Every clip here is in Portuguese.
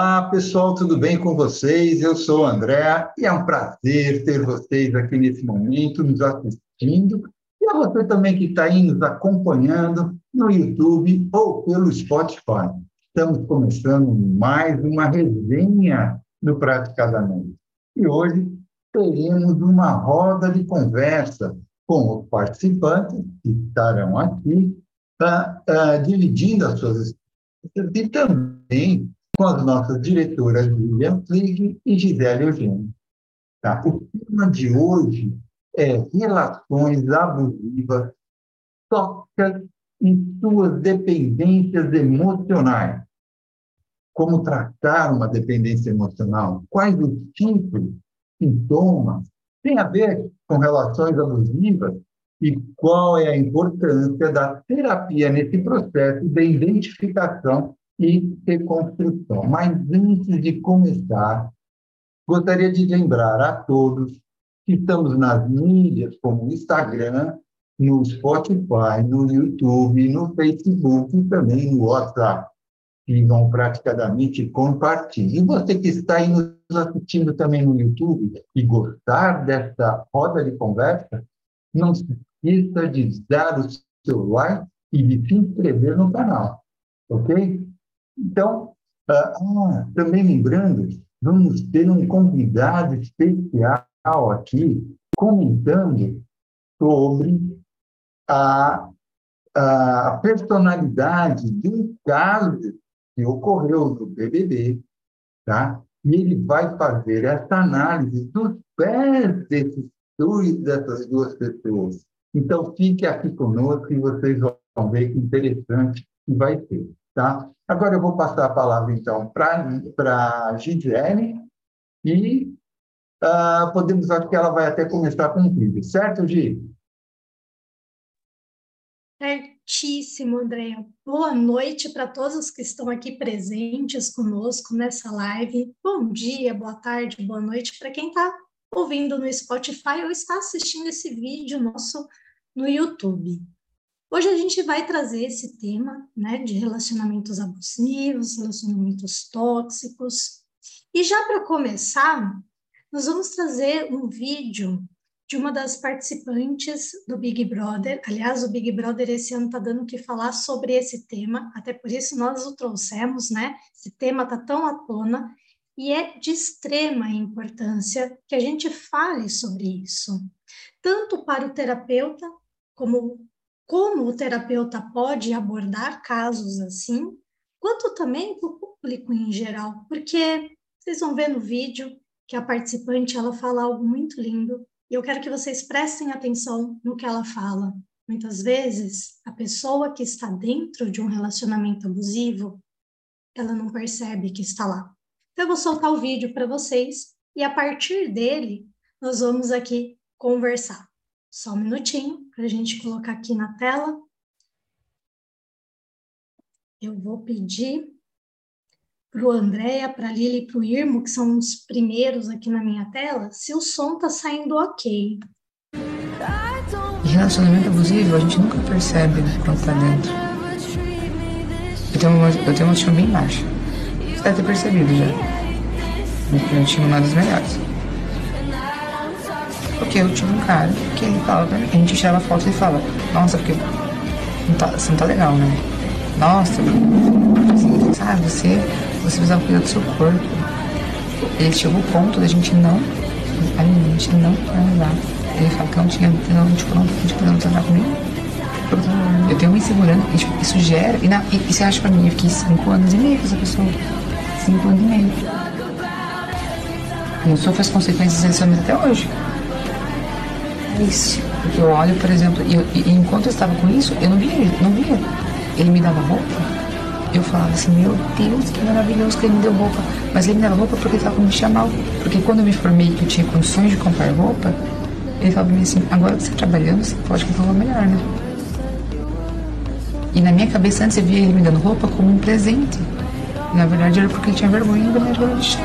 Olá, pessoal, tudo bem com vocês? Eu sou o André e é um prazer ter vocês aqui nesse momento nos assistindo e a você também que está aí nos acompanhando no YouTube ou pelo Spotify. Estamos começando mais uma resenha do Praticadamente. E hoje teremos uma roda de conversa com os participantes que estarão aqui, uh, dividindo as suas experiências e também com as nossas diretoras Lilian Flig e Gisele Eugênio. Tá? O tema de hoje é relações abusivas, tóxicas e suas dependências emocionais. Como tratar uma dependência emocional? Quais os tipos, sintomas? Tem a ver com relações abusivas? E qual é a importância da terapia nesse processo de identificação e reconstrução. Mas antes de começar, gostaria de lembrar a todos que estamos nas mídias como o Instagram, no Spotify, no YouTube, no Facebook e também no WhatsApp. Sigam praticamente compartilhem. E você que está aí nos assistindo também no YouTube e gostar dessa roda de conversa, não se esqueça de dar o seu like e de se inscrever no canal, ok? Então, ah, ah, também lembrando, vamos ter um convidado especial aqui comentando sobre a, a personalidade de um caso que ocorreu no BBB, tá? E ele vai fazer essa análise dos pés desses dois, dessas duas pessoas. Então, fique aqui conosco e vocês vão ver que interessante que vai ser. Tá? Agora eu vou passar a palavra, então, para a Gisele e uh, podemos, acho que ela vai até começar com um vídeo, certo, Gi? Certíssimo, Andréa. Boa noite para todos que estão aqui presentes conosco nessa live. Bom dia, boa tarde, boa noite para quem está ouvindo no Spotify ou está assistindo esse vídeo nosso no YouTube. Hoje a gente vai trazer esse tema, né, de relacionamentos abusivos, relacionamentos tóxicos. E já para começar, nós vamos trazer um vídeo de uma das participantes do Big Brother. Aliás, o Big Brother esse ano está dando o que falar sobre esse tema, até por isso nós o trouxemos, né? Esse tema está tão à tona e é de extrema importância que a gente fale sobre isso, tanto para o terapeuta como como o terapeuta pode abordar casos assim, quanto também para o público em geral, porque vocês vão ver no vídeo que a participante ela fala algo muito lindo e eu quero que vocês prestem atenção no que ela fala. Muitas vezes, a pessoa que está dentro de um relacionamento abusivo, ela não percebe que está lá. Então, eu vou soltar o vídeo para vocês e a partir dele, nós vamos aqui conversar. Só um minutinho para a gente colocar aqui na tela. Eu vou pedir para o Andréia, para a Lili e para o Irmo, que são os primeiros aqui na minha tela, se o som está saindo ok. Relacionamento abusivo, a gente nunca percebe quando está dentro. Eu tenho, uma, eu tenho uma autoestima bem baixa. Você deve ter percebido já. Meu time não é dos melhores. Porque eu tive um cara que ele falava pra mim, a gente tirava foto e falava, nossa, porque não tá, você não tá legal, né? Nossa, assim, sabe, você, você precisava cuidar do seu corpo. Ele chegou ao ponto da gente não, a gente não transar. Ele falou que não tinha, não, tipo, não, tipo, não transar comigo. Eu tenho uma insegurança, isso gera, e, na, e, e você acha pra mim, eu fiquei cinco anos e meio com essa pessoa. Cinco anos e meio. E eu sofro as consequências desse homem até hoje Porque eu olho, por exemplo, e, e, enquanto eu estava com isso, eu não via, não via. Ele me dava roupa, eu falava assim, meu Deus, que maravilhoso que ele me deu roupa. Mas ele me dava roupa porque ele estava com me mal. Porque quando eu me formei que eu tinha condições de comprar roupa, ele falava pra mim assim, agora que você está trabalhando, você pode comprar roupa melhor, né? E na minha cabeça antes eu via ele me dando roupa como um presente. Na verdade era porque ele tinha vergonha de me dar vestir.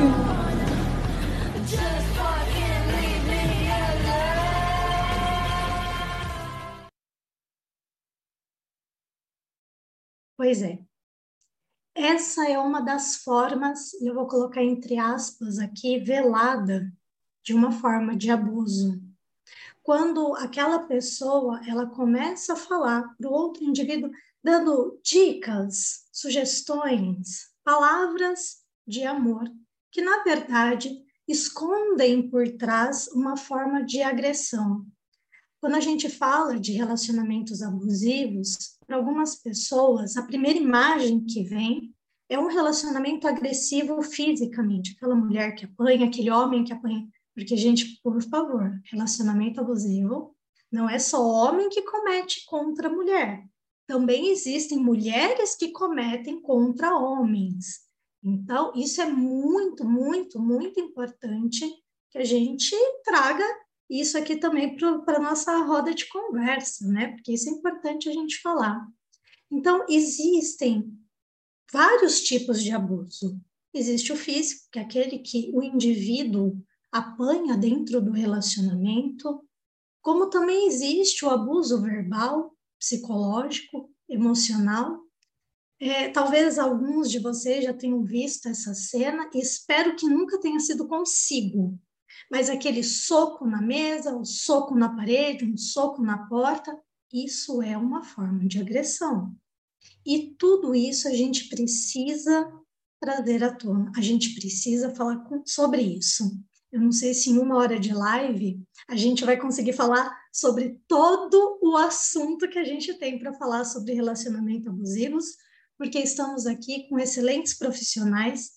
Pois é. essa é uma das formas, eu vou colocar entre aspas aqui, velada, de uma forma de abuso. Quando aquela pessoa ela começa a falar para o outro indivíduo, dando dicas, sugestões, palavras de amor, que na verdade escondem por trás uma forma de agressão. Quando a gente fala de relacionamentos abusivos, para algumas pessoas, a primeira imagem que vem é um relacionamento agressivo fisicamente, aquela mulher que apanha, aquele homem que apanha. Porque, gente, por favor, relacionamento abusivo não é só homem que comete contra mulher. Também existem mulheres que cometem contra homens. Então, isso é muito, muito, muito importante que a gente traga isso aqui também para a nossa roda de conversa, né? Porque isso é importante a gente falar. Então, existem vários tipos de abuso. Existe o físico, que é aquele que o indivíduo apanha dentro do relacionamento, como também existe o abuso verbal, psicológico, emocional, é, talvez alguns de vocês já tenham visto essa cena e espero que nunca tenha sido consigo. Mas aquele soco na mesa, um soco na parede, um soco na porta, isso é uma forma de agressão. E tudo isso a gente precisa trazer à tona, a gente precisa falar com, sobre isso. Eu não sei se em uma hora de live a gente vai conseguir falar sobre todo o assunto que a gente tem para falar sobre relacionamento abusivos, porque estamos aqui com excelentes profissionais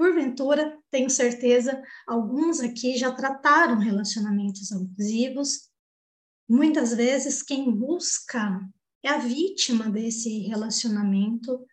porventura, tenho certeza, alguns aqui já trataram relacionamentos abusivos. Muitas vezes, quem busca é a vítima desse relacionamento.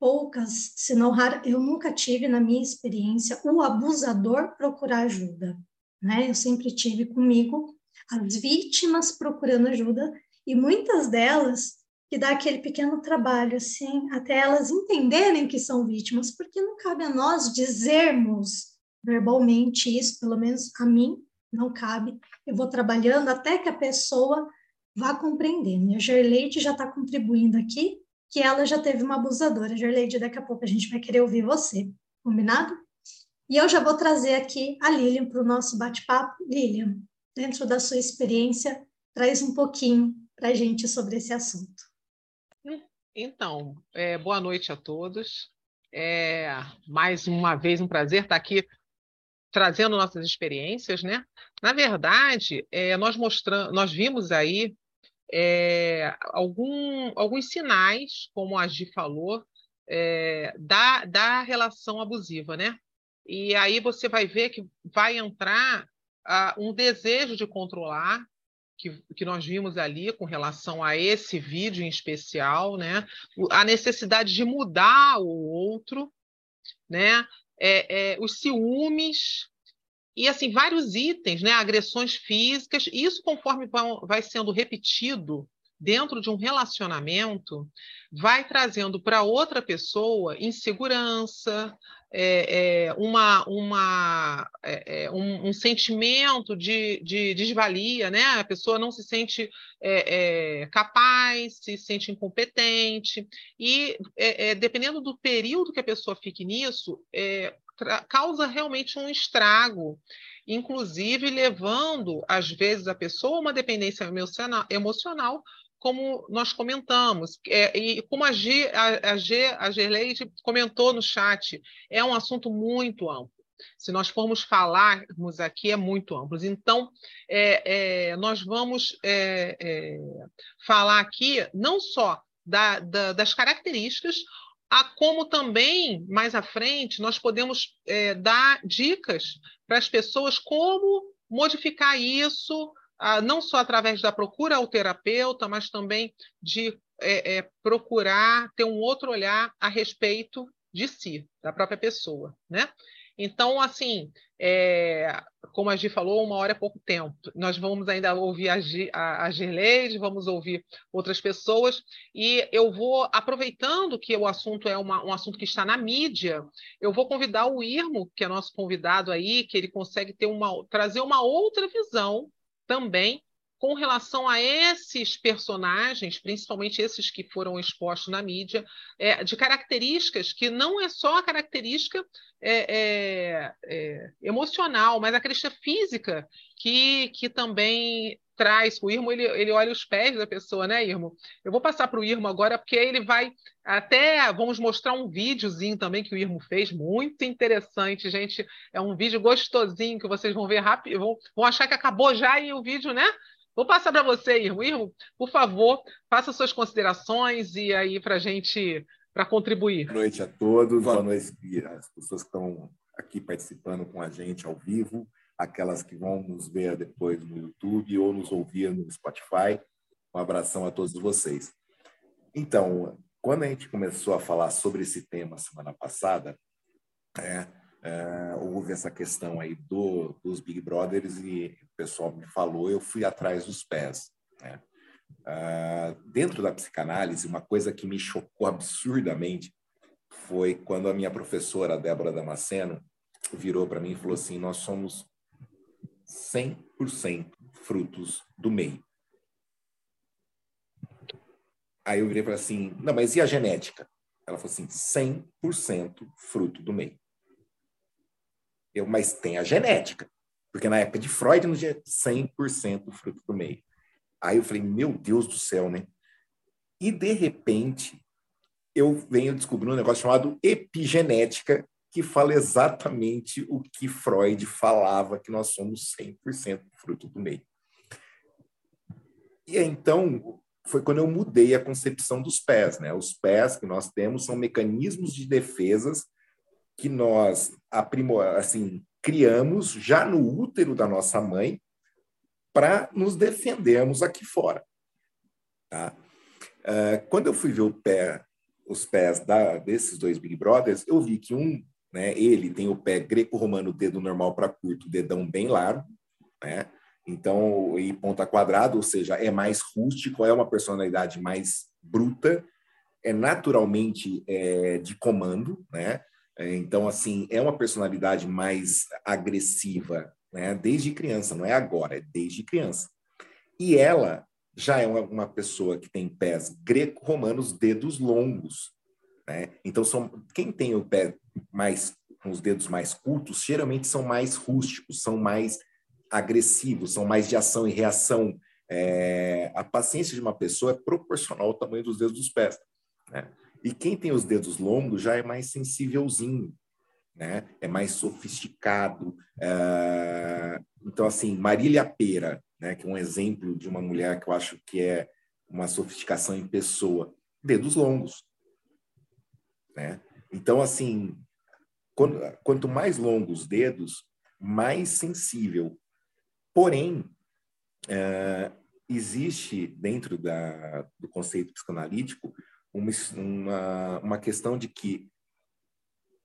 Poucas, se não raras, eu nunca tive na minha experiência o abusador procurar ajuda. Né? Eu sempre tive comigo as vítimas procurando ajuda e muitas delas que dá aquele pequeno trabalho, assim, até elas entenderem que são vítimas, porque não cabe a nós dizermos verbalmente isso, pelo menos a mim não cabe. Eu vou trabalhando até que a pessoa vá compreendendo. E a Gerleide já está contribuindo aqui, que ela já teve uma abusadora. Gerleide, daqui a pouco a gente vai querer ouvir você, combinado? E eu já vou trazer aqui a Lilian para o nosso bate-papo. Lilian, dentro da sua experiência, traz um pouquinho para a gente sobre esse assunto. Então, é, boa noite a todos. É, mais uma vez um prazer estar aqui trazendo nossas experiências, né? Na verdade, é, nós mostramos, nós vimos aí é, algum, alguns sinais, como a Gi falou, é, da, da relação abusiva, né? E aí você vai ver que vai entrar uh, um desejo de controlar, que, que nós vimos ali com relação a esse vídeo em especial, né? a necessidade de mudar o outro, né? É, é, os ciúmes e assim vários itens, né? agressões físicas. Isso conforme vai sendo repetido dentro de um relacionamento, vai trazendo para outra pessoa insegurança, é, é, uma, uma, é, é, um, um, sentimento de, de, desvalia, né? A pessoa não se sente é, é, capaz, se sente incompetente, e dependendo do período que a pessoa fique nisso, causa realmente um estrago, inclusive levando, às vezes, a pessoa a uma dependência emocional como nós comentamos, é, e como a, G, a, a, G, a Gerleide comentou no chat, é um assunto muito amplo. Se nós formos falarmos aqui, é muito amplo. Então, é, é, nós vamos é, é, falar aqui não só da, da, das características, a como também, mais à frente, nós podemos é, dar dicas para as pessoas como modificar isso, não só através da procura ao terapeuta, mas também de é, é, procurar ter um outro olhar a respeito de si, da própria pessoa, né? Então, assim, é, como a Gi falou, uma hora é pouco tempo. Nós vamos ainda ouvir a, Gi, a, a vamos ouvir outras pessoas, e eu vou, aproveitando que o assunto é uma, um assunto que está na mídia, eu vou convidar o Irmo, que é nosso convidado aí, que ele consegue ter uma, trazer uma outra visão também com relação a esses personagens, principalmente esses que foram expostos na mídia, é, de características que não é só a característica é, é, é emocional, mas a característica física que, que também traz. O Irmo ele, ele olha os pés da pessoa, né, Irmo? Eu vou passar para o Irmo agora, porque ele vai até. Vamos mostrar um videozinho também que o Irmo fez, muito interessante, gente. É um vídeo gostosinho que vocês vão ver rápido, vão, vão achar que acabou já e o vídeo, né? Vou passar para você, Irmo. Irmo, por favor, faça suas considerações e aí para a gente para contribuir. Boa noite a todos, boa noite às pessoas que estão aqui participando com a gente ao vivo, aquelas que vão nos ver depois no YouTube ou nos ouvir no Spotify. Um abração a todos vocês. Então, quando a gente começou a falar sobre esse tema semana passada, é, é, houve essa questão aí do, dos Big Brothers e o pessoal me falou, eu fui atrás dos pés. Né? Uh, dentro da psicanálise, uma coisa que me chocou absurdamente foi quando a minha professora, Débora Damasceno, virou para mim e falou assim: Nós somos 100% frutos do meio. Aí eu virei para assim: Não, mas e a genética? Ela falou assim: 100% fruto do meio. Eu, mas tem a genética. Porque na época de Freud, não tinha 100% fruto do meio. Aí eu falei, meu Deus do céu, né? E de repente, eu venho descobrir um negócio chamado epigenética, que fala exatamente o que Freud falava, que nós somos 100% fruto do meio. E então, foi quando eu mudei a concepção dos pés, né? Os pés que nós temos são mecanismos de defesas que nós assim, criamos já no útero da nossa mãe para nos defendermos aqui fora. Tá? Uh, quando eu fui ver pé, os pés da, desses dois Big Brothers, eu vi que um, né, ele tem o pé greco-romano, dedo normal para curto, dedão bem largo, né? Então, e ponta quadrada, ou seja, é mais rústico, é uma personalidade mais bruta, é naturalmente é, de comando, né? Então, assim, é uma personalidade mais agressiva, né? Desde criança, não é agora, é desde criança. E ela já é uma, uma pessoa que tem pés greco-romanos, dedos longos, né? Então, são, quem tem o pé mais com os dedos mais curtos, geralmente são mais rústicos, são mais agressivos, são mais de ação e reação. É, a paciência de uma pessoa é proporcional ao tamanho dos dedos dos pés. Né? E quem tem os dedos longos já é mais sensívelzinho, né? É mais sofisticado. É... Então, assim, Marília Pera, né? Que é um exemplo de uma mulher que eu acho que é uma sofisticação em pessoa. Dedos longos, né? Então, assim, quando, quanto mais longos os dedos, mais sensível. Porém, é, existe dentro da, do conceito psicanalítico uma, uma, uma questão de que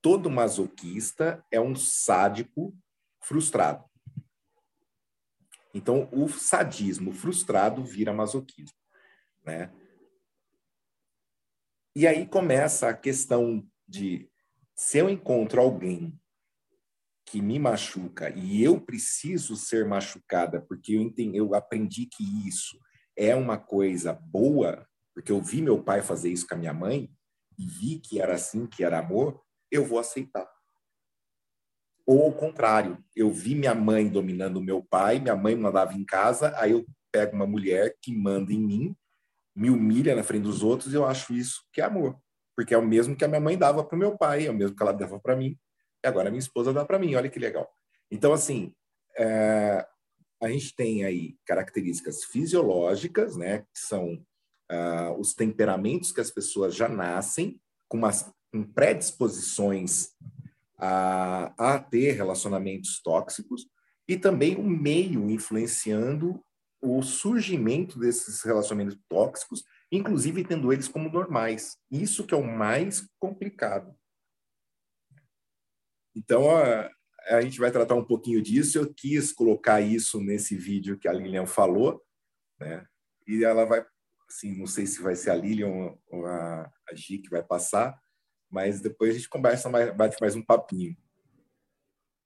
todo masoquista é um sádico frustrado. Então, o sadismo frustrado vira masoquismo, né? E aí começa a questão de se eu encontro alguém que me machuca e eu preciso ser machucada porque eu entendi, eu aprendi que isso é uma coisa boa, porque eu vi meu pai fazer isso com a minha mãe e vi que era assim, que era amor, eu vou aceitar. Ou ao contrário, eu vi minha mãe dominando meu pai, minha mãe mandava em casa, aí eu pego uma mulher que manda em mim, me humilha na frente dos outros e eu acho isso que é amor. Porque é o mesmo que a minha mãe dava para o meu pai, é o mesmo que ela dava para mim, e agora a minha esposa dá para mim, olha que legal. Então, assim, é, a gente tem aí características fisiológicas, né, que são uh, os temperamentos que as pessoas já nascem com, umas, com predisposições a, a ter relacionamentos tóxicos e também o meio influenciando o surgimento desses relacionamentos tóxicos, inclusive tendo eles como normais. Isso que é o mais complicado. Então, a, a gente vai tratar um pouquinho disso. Eu quis colocar isso nesse vídeo que a Lilian falou, né? E ela vai assim, não sei se vai ser a Lilian ou a, a Gi que vai passar, mas depois a gente conversa mais, bate mais um papinho.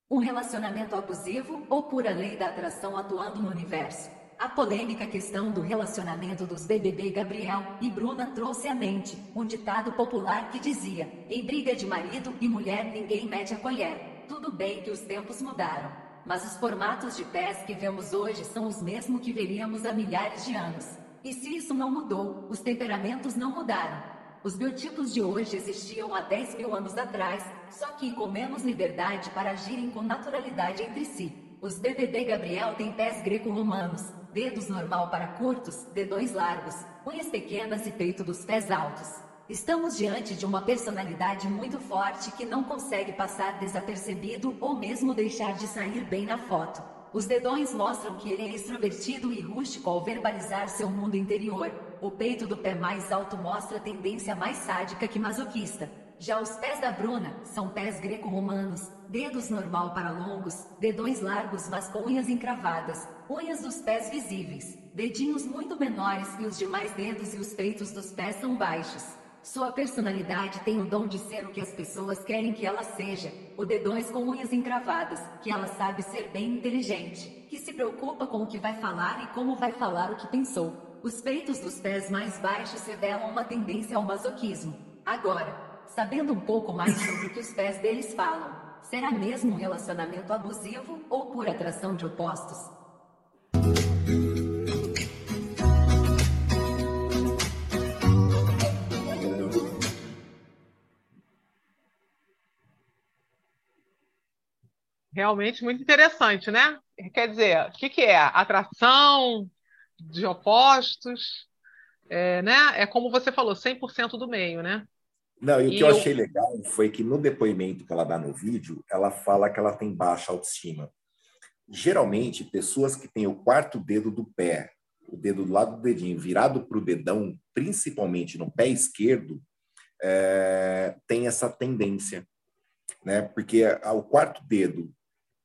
Um relacionamento abusivo ou pura lei da atração atuando no universo? A polêmica questão do relacionamento dos BBB Gabriel e Bruna trouxe à mente um ditado popular que dizia: em briga de marido e mulher ninguém mete a colher. Tudo bem que os tempos mudaram, mas os formatos de pés que vemos hoje são os mesmos que veríamos há milhares de anos. E se isso não mudou, os temperamentos não mudaram. Os biotipos de hoje existiam há 10 mil anos atrás, só que com menos liberdade para agirem com naturalidade entre si. Os BBB Gabriel têm pés greco-romanos, dedos normal para curtos, dedões largos, unhas pequenas e peito dos pés altos. Estamos diante de uma personalidade muito forte que não consegue passar desapercebido ou mesmo deixar de sair bem na foto. Os dedões mostram que ele é extrovertido e rústico ao verbalizar seu mundo interior. O peito do pé mais alto mostra tendência mais sádica que masoquista. Já os pés da Bruna são pés greco-romanos, dedos normal para longos, dedões largos mas com unhas encravadas, unhas dos pés visíveis, dedinhos muito menores e os demais dedos e os peitos dos pés são baixos. Sua personalidade tem o dom de ser o que as pessoas querem que ela seja, o dedões com unhas encravadas, que ela sabe ser bem inteligente, que se preocupa com o que vai falar e como vai falar o que pensou. Os peitos dos pés mais baixos revelam uma tendência ao masoquismo. Agora, sabendo um pouco mais sobre o que os pés deles falam. Será mesmo um relacionamento abusivo ou por atração de opostos? Realmente muito interessante, né? Quer dizer, o que, que é? Atração de opostos, é, né? É como você falou, 100% do meio, né? Não, e o que eu achei legal foi que no depoimento que ela dá no vídeo, ela fala que ela tem baixa autoestima. Geralmente, pessoas que têm o quarto dedo do pé, o dedo do lado do dedinho virado para o dedão, principalmente no pé esquerdo, é, tem essa tendência, né? Porque o quarto dedo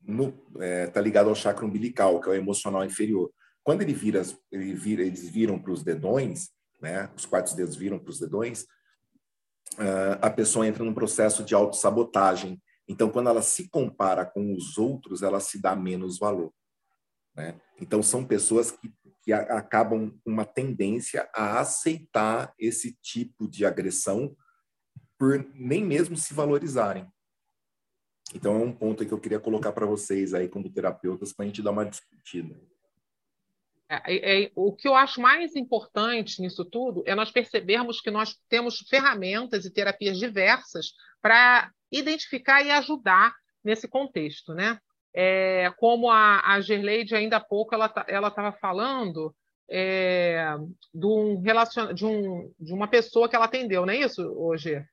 está é, tá ligado ao chakra umbilical, que é o emocional inferior. Quando ele vira, ele vira eles viram para os dedões, né? Os quartos dedos viram para os dedões a pessoa entra num processo de autossabotagem. Então, quando ela se compara com os outros, ela se dá menos valor. Né? Então, são pessoas que, que acabam com uma tendência a aceitar esse tipo de agressão por nem mesmo se valorizarem. Então, é um ponto que eu queria colocar para vocês aí, como terapeutas, para a gente dar uma discutida. É, é, o que eu acho mais importante nisso tudo é nós percebermos que nós temos ferramentas e terapias diversas para identificar e ajudar nesse contexto, né? É, como a, a Gerleide ainda há pouco ela tá, ela estava falando é, de, um relacion, de, um, de uma pessoa que ela atendeu, não é isso, hoje?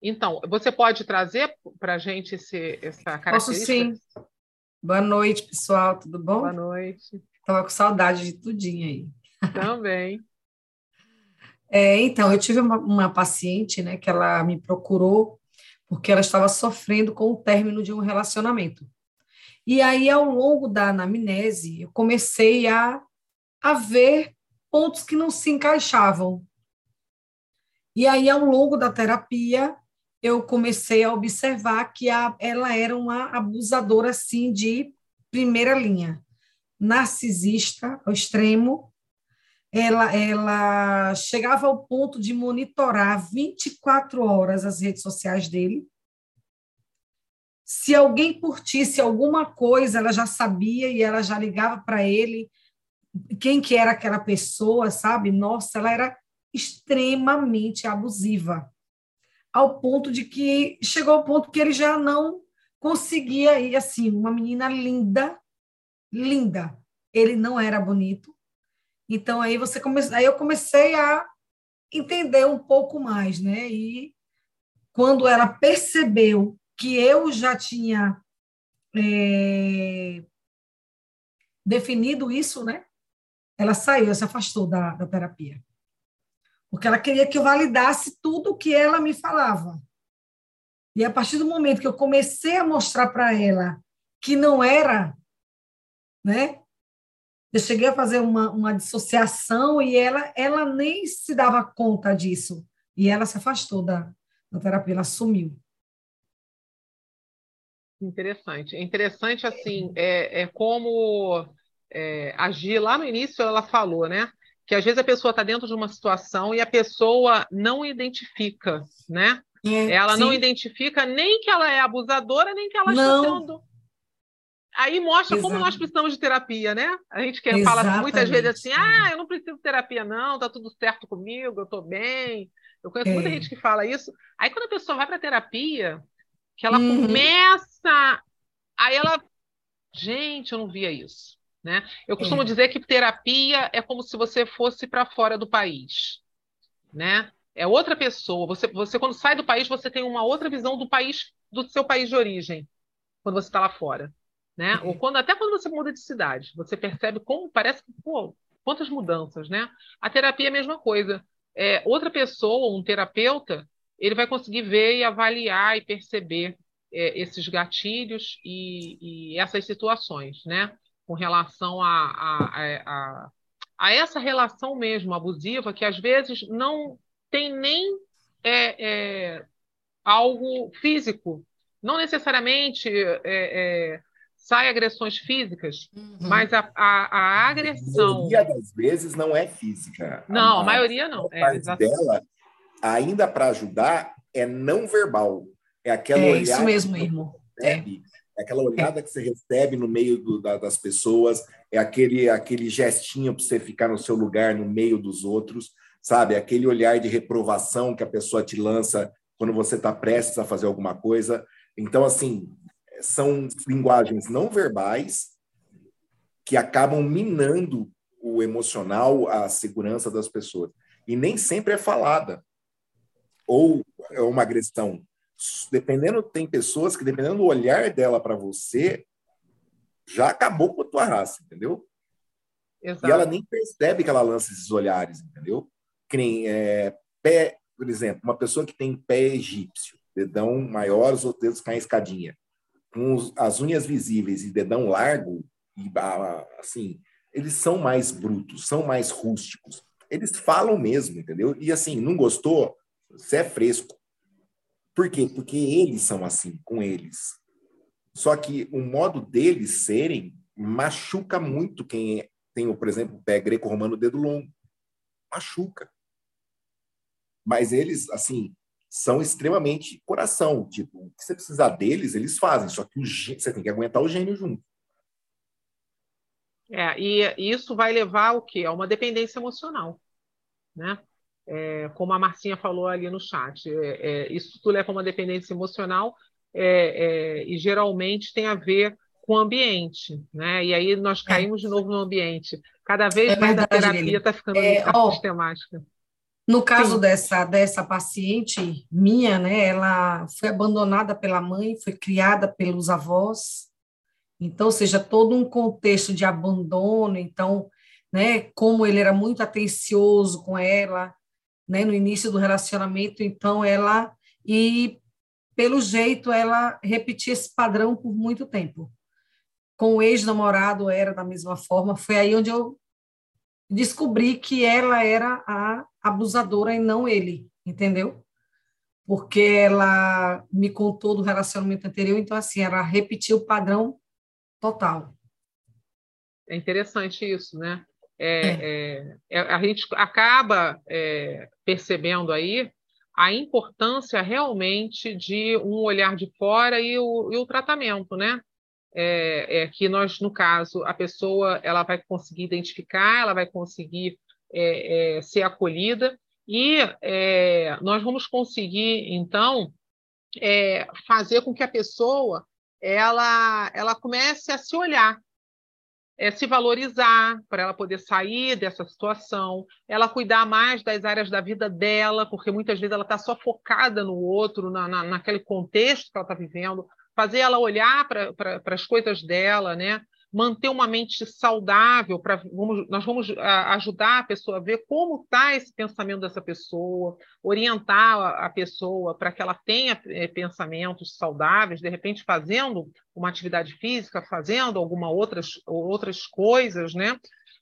Então, você pode trazer para a gente esse, essa característica? Posso sim. Boa noite, pessoal, tudo bom? Boa noite. Estava com saudade de tudinho aí. Também. é, então, eu tive uma, uma, paciente, né, que ela me procurou porque ela estava sofrendo com o término de um relacionamento. E aí, ao longo da anamnese, eu comecei a, a ver pontos que não se encaixavam. E aí, ao longo da terapia, eu comecei a observar que a, ela era uma abusadora, assim, de primeira linha narcisista ao extremo. Ela, ela chegava ao ponto de monitorar 24 horas as redes sociais dele. Se alguém curtisse alguma coisa, ela já sabia e ela já ligava para ele quem que era aquela pessoa, sabe? Nossa, ela era extremamente abusiva, ao ponto de que chegou ao ponto que ele já não conseguia ir assim, uma menina linda, linda. Ele não era bonito. Então aí você come... aí eu comecei a entender um pouco mais, né? E quando ela percebeu que eu já tinha é... definido isso, né? Ela saiu, ela se afastou da, da terapia. Porque ela queria que eu validasse tudo o que ela me falava. E a partir do momento que eu comecei a mostrar para ela que não era né? Eu cheguei a fazer uma, uma dissociação e ela, ela nem se dava conta disso. E ela se afastou da, da terapia, ela sumiu. Interessante. É interessante, assim, é, é como é, agir. Lá no início ela falou, né? Que às vezes a pessoa está dentro de uma situação e a pessoa não identifica, né? É, ela sim. não identifica nem que ela é abusadora, nem que ela não. está sendo. Aí mostra Exato. como nós precisamos de terapia, né? A gente quer falar muitas vezes assim: ah, eu não preciso de terapia, não, tá tudo certo comigo, eu estou bem. Eu conheço é. muita gente que fala isso. Aí quando a pessoa vai para terapia, que ela uhum. começa. Aí ela. Gente, eu não via isso. Né? Eu costumo é. dizer que terapia é como se você fosse para fora do país. Né? É outra pessoa. Você, você, quando sai do país, você tem uma outra visão do país, do seu país de origem, quando você está lá fora. Né? Ou quando, até quando você muda de cidade, você percebe como parece que, pô, quantas mudanças, né? A terapia é a mesma coisa. É, outra pessoa, um terapeuta, ele vai conseguir ver e avaliar e perceber é, esses gatilhos e, e, essas situações, né? Com relação a, a, a, a, essa relação mesmo abusiva, que às vezes não tem nem é, é algo físico, não necessariamente é, é, sai agressões físicas, uhum. mas a, a, a, agressão. A maioria das vezes não é física. Não, a, a maioria não. A é, dela ainda para ajudar, é não verbal. É aquela é olhada. Isso mesmo, irmão. É. é aquela olhada é. que você recebe no meio do, da, das pessoas, é aquele, aquele gestinho para você ficar no seu lugar no meio dos outros, sabe? Aquele olhar de reprovação que a pessoa te lança quando você está prestes a fazer alguma coisa. Então, assim, são linguagens não verbais que acabam minando o emocional, a segurança das pessoas. E nem sempre é falada ou é uma agressão. Dependendo, tem pessoas que, dependendo do olhar dela para você, já acabou com a tua raça, entendeu? Exato. E ela nem percebe que ela lança esses olhares, entendeu? Que nem é, pé, por exemplo, uma pessoa que tem pé egípcio, dedão maior, os outros dedos caem escadinha, com as unhas visíveis e dedão largo, e assim, eles são mais brutos, são mais rústicos. Eles falam mesmo, entendeu? E assim, não gostou? Você é fresco. Por quê? Porque eles são assim, com eles. Só que o modo deles serem machuca muito quem tem, por exemplo, o pé greco-romano, dedo longo. Machuca. Mas eles, assim, são extremamente coração. Tipo, o que você precisar deles, eles fazem. Só que o, você tem que aguentar o gênio junto. É, e isso vai levar o quê? A uma dependência emocional, né? é, como a Marcinha falou ali no chat, é, é isso tudo leva a uma dependência emocional é, é, e geralmente tem a ver com o ambiente, né? E aí nós caímos de novo no ambiente. Cada vez mais verdade, a terapia está ficando é, sistemática. No caso dessa, dessa paciente minha, né, ela foi abandonada pela mãe, foi criada pelos avós, então, seja, todo um contexto de abandono, então, né, como ele era muito atencioso com ela, né, no início do relacionamento, então ela e pelo jeito ela repetia esse padrão por muito tempo. Com o ex-namorado era da mesma forma, foi aí onde eu descobri que ela era a abusadora e não ele, entendeu? Porque ela me contou do relacionamento anterior, então assim, ela repetiu o padrão total. É interessante isso, né? É, é. é, a gente acaba é, percebendo aí a importância realmente de um olhar de fora e o, e o tratamento, né? É, é, que nós, no caso, a pessoa ela vai conseguir identificar, ela vai conseguir é, é, ser acolhida e é, nós vamos conseguir, então, fazer com que a pessoa ela, ela comece a se olhar, é, se valorizar, para ela poder sair dessa situação, ela cuidar mais das áreas da vida dela, porque muitas vezes ela está só focada no outro, na, na, naquele contexto que ela está vivendo, fazer ela olhar para as coisas dela, né? Manter uma mente saudável, para vamos, nós vamos a, ajudar a pessoa a ver como está esse pensamento dessa pessoa, orientar a, pessoa para que ela tenha é, pensamentos saudáveis, de repente fazendo uma atividade física, fazendo alguma outras, outras coisas, né?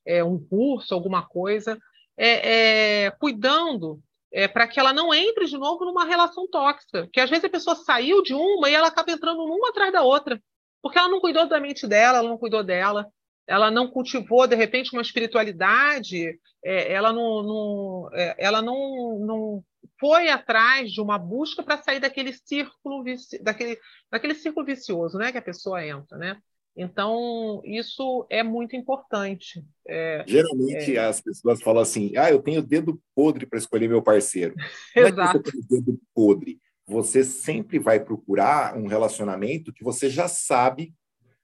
É, um curso, alguma coisa, é, é cuidando é, para que ela não entre de novo numa relação tóxica, que às vezes a pessoa saiu de uma e ela acaba entrando numa atrás da outra porque ela não cuidou da mente dela, ela não cuidou dela. ela não cultivou de repente uma espiritualidade, é, ela não, não é, ela não, não foi atrás de uma busca para sair daquele círculo daquele, daquele círculo vicioso, né, que a pessoa entra, né? Então, isso é muito importante. É, Geralmente é... as pessoas falam assim: ah, eu tenho dedo podre para escolher meu parceiro. Exato. Não é que tem dedo podre. Você sempre vai procurar um relacionamento que você já sabe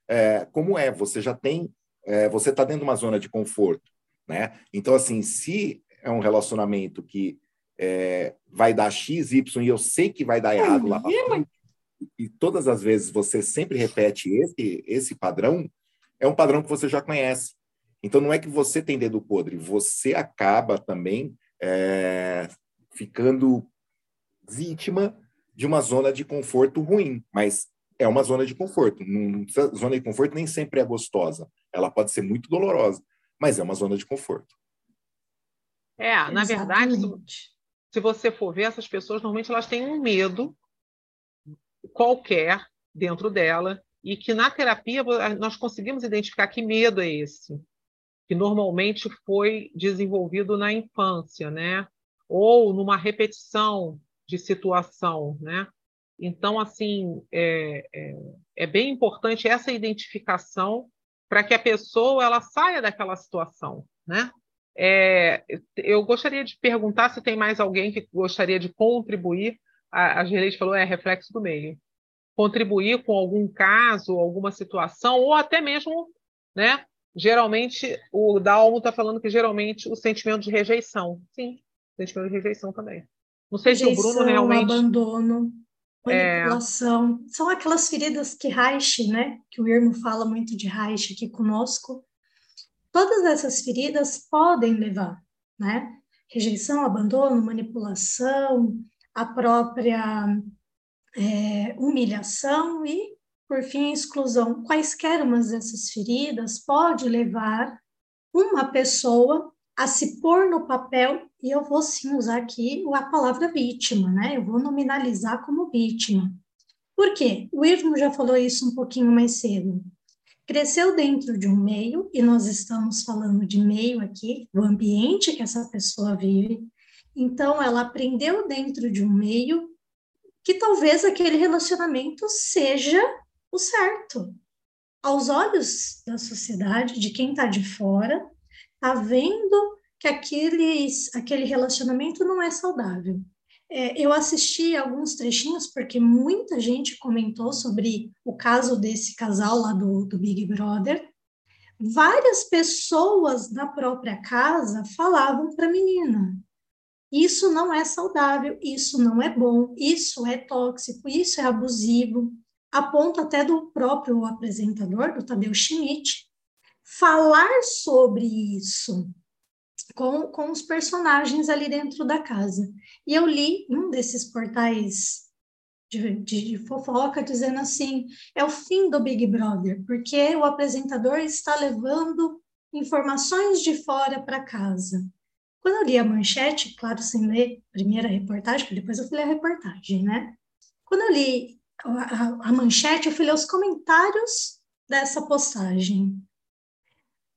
é, como é, você já tem, é, você está dentro de uma zona de conforto. Né? Então, assim, se é um relacionamento que é, vai dar X, Y, e eu sei que vai dar errado lá frente, e todas as vezes você sempre repete esse, esse padrão, é um padrão que você já conhece. Então não é que você tem dedo podre, você acaba também é, ficando vítima de uma zona de conforto ruim, mas é uma zona de conforto. A zona de conforto nem sempre é gostosa, ela pode ser muito dolorosa, mas é uma zona de conforto. É, na verdade, se você for ver, essas pessoas normalmente elas têm um medo qualquer dentro dela e que na terapia nós conseguimos identificar que medo é esse, que normalmente foi desenvolvido na infância, né? Ou numa repetição de situação, né? Então, assim, é, é, é bem importante essa identificação para que a pessoa ela saia daquela situação, né? É, eu gostaria de perguntar se tem mais alguém que gostaria de contribuir a, a gerente falou, é reflexo do meio. Contribuir com algum caso, alguma situação, ou até mesmo, né? Geralmente, o Dalmo está falando que geralmente o sentimento de rejeição. Sim, sentimento de rejeição também. Não sei rejeição, se o Bruno realmente. abandono, manipulação. É... São aquelas feridas que Reich, né? Que o Irmo fala muito de Reich aqui conosco. Todas essas feridas podem levar, né? Rejeição, abandono, manipulação, a própria é, humilhação e, por fim, exclusão. Quaisquer umas dessas feridas pode levar uma pessoa a se pôr no papel, e eu vou sim usar aqui a palavra vítima, né? Eu vou nominalizar como vítima. Por quê? O Irmo já falou isso um pouquinho mais cedo. Cresceu dentro de um meio, e nós estamos falando de meio aqui, do ambiente que essa pessoa vive, então, ela aprendeu dentro de um meio que talvez aquele relacionamento seja o certo. Aos olhos da sociedade, de quem está de fora, está vendo que aqueles, aquele relacionamento não é saudável. É, eu assisti alguns trechinhos porque muita gente comentou sobre o caso desse casal lá do, do Big Brother. Várias pessoas da própria casa falavam para a menina: isso não é saudável, isso não é bom, isso é tóxico, isso é abusivo, a ponto até do próprio apresentador, do Tadeu Schmidt, falar sobre isso com, com os personagens ali dentro da casa. E eu li um desses portais de, de, fofoca dizendo assim: é o fim do Big Brother, porque o apresentador está levando informações de fora para casa. Quando eu li a manchete, claro, sem ler a primeira reportagem, porque depois eu fui ler a reportagem, né? Quando eu li a, a, a manchete, eu fui ler os comentários dessa postagem.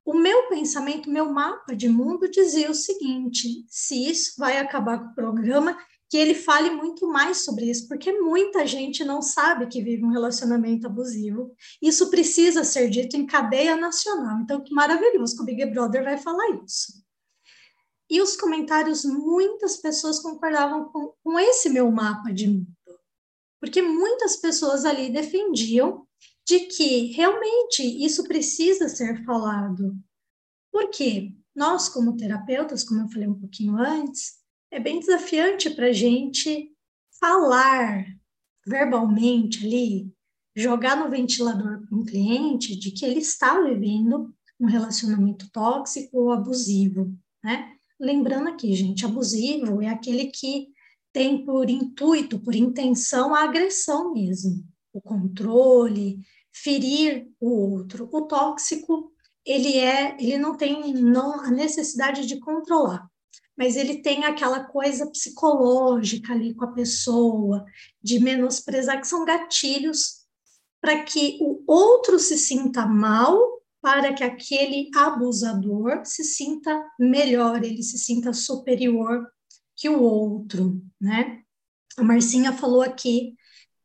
O meu pensamento, meu mapa de mundo dizia o seguinte: se isso vai acabar com o programa, que ele fale muito mais sobre isso, porque muita gente não sabe que vive um relacionamento abusivo. Isso precisa ser dito em cadeia nacional. Então, que maravilhoso que o Big Brother vai falar isso. E os comentários, muitas pessoas concordavam com, com esse meu mapa de mundo. Porque muitas pessoas ali defendiam de que realmente isso precisa ser falado. Por quê? Nós, como terapeutas, como eu falei um pouquinho antes, é bem desafiante para a gente falar verbalmente ali, jogar no ventilador para um cliente de que ele está vivendo um relacionamento tóxico ou abusivo, né? Lembrando aqui, gente, abusivo é aquele que tem por intuito, por intenção, a agressão mesmo, o controle, ferir o outro. O tóxico, ele é, ele não tem não, a necessidade de controlar, mas ele tem aquela coisa psicológica ali com a pessoa, de menosprezar, que são gatilhos para que o outro se sinta mal para que aquele abusador se sinta melhor, ele se sinta superior que o outro, né? A Marcinha falou aqui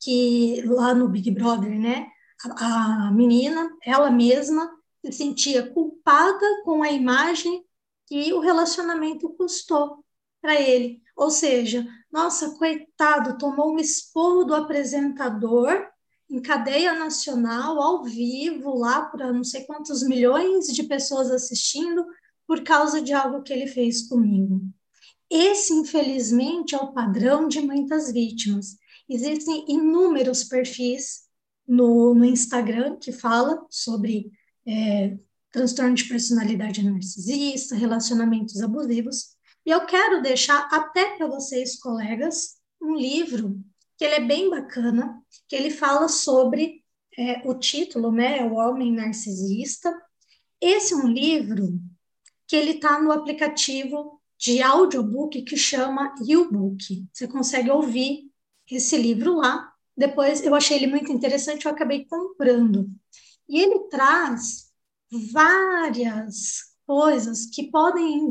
que lá no Big Brother, né, a, menina, ela mesma se sentia culpada com a imagem que o relacionamento custou para ele. Ou seja, nossa, coitado, tomou um esporro do apresentador em cadeia nacional, ao vivo, lá para não sei quantos milhões de pessoas assistindo, por causa de algo que ele fez comigo. Esse, infelizmente, é o padrão de muitas vítimas. Existem inúmeros perfis no, no Instagram que falam sobre é, transtorno de personalidade narcisista, relacionamentos abusivos, e eu quero deixar até para vocês, colegas, um livro que ele é bem bacana, que ele fala sobre é, o título, né, O Homem Narcisista. Esse é um livro que ele está no aplicativo de audiobook que chama YouBook. Você consegue ouvir esse livro lá. Depois eu achei ele muito interessante, eu acabei comprando. E ele traz várias coisas que podem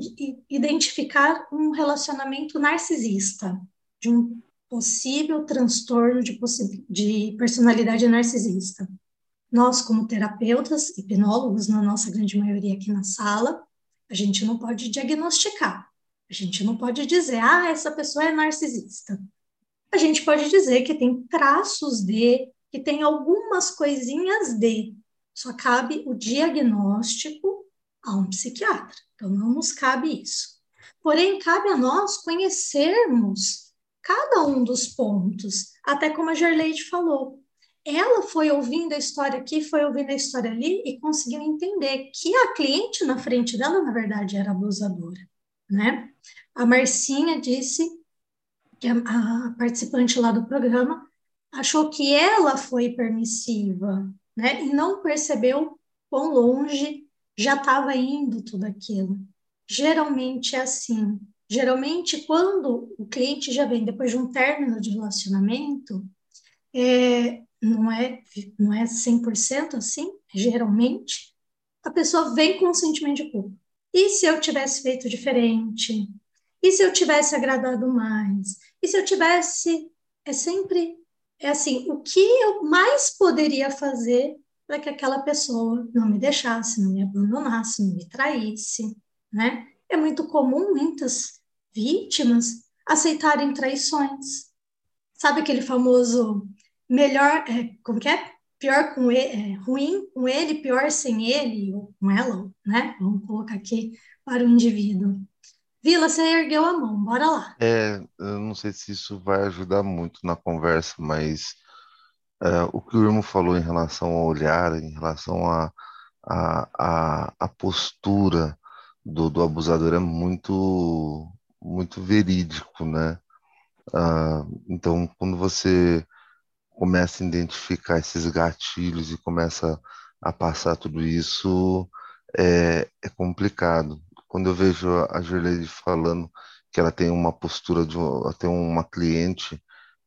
identificar um relacionamento narcisista, de um possível transtorno de, de personalidade narcisista. Nós, como terapeutas, hipnólogos, na nossa grande maioria aqui na sala, a gente não pode diagnosticar, a gente não pode dizer, ah, essa pessoa é narcisista. A gente pode dizer que tem traços de, que tem algumas coisinhas de, só cabe o diagnóstico a um psiquiatra. Então, não nos cabe isso. Porém, cabe a nós conhecermos cada um dos pontos, até como a Gerleide falou. Ela foi ouvindo a história aqui, foi ouvindo a história ali e conseguiu entender que a cliente na frente dela, na verdade, era abusadora, né? A Marcinha disse, que a, a participante lá do programa, achou que ela foi permissiva, né? E não percebeu quão longe já estava indo tudo aquilo. Geralmente é assim. Geralmente, quando o cliente já vem depois de um término de relacionamento, é, não é não é 100% assim, geralmente, a pessoa vem com um sentimento de culpa. E se eu tivesse feito diferente? E se eu tivesse agradado mais? E se eu tivesse é sempre é assim, o que eu mais poderia fazer para que aquela pessoa não me deixasse, não me abandonasse, não me traísse, né? É muito comum muitas vítimas aceitarem traições. Sabe aquele famoso melhor, é, como que é? Pior com ele, é, ruim com ele, pior sem ele, ou com ela, né? Vamos colocar aqui para o indivíduo. Vila, você ergueu a mão, bora lá. É, eu não sei se isso vai ajudar muito na conversa, mas é, o que o irmão falou em relação ao olhar, em relação à a, a, a, a, postura do, do abusador é muito, muito verídico, né? Ah, então, quando você começa a identificar esses gatilhos e começa a passar tudo isso, é, é complicado. Quando eu vejo a Gerleide falando que ela tem uma postura de ela tem uma cliente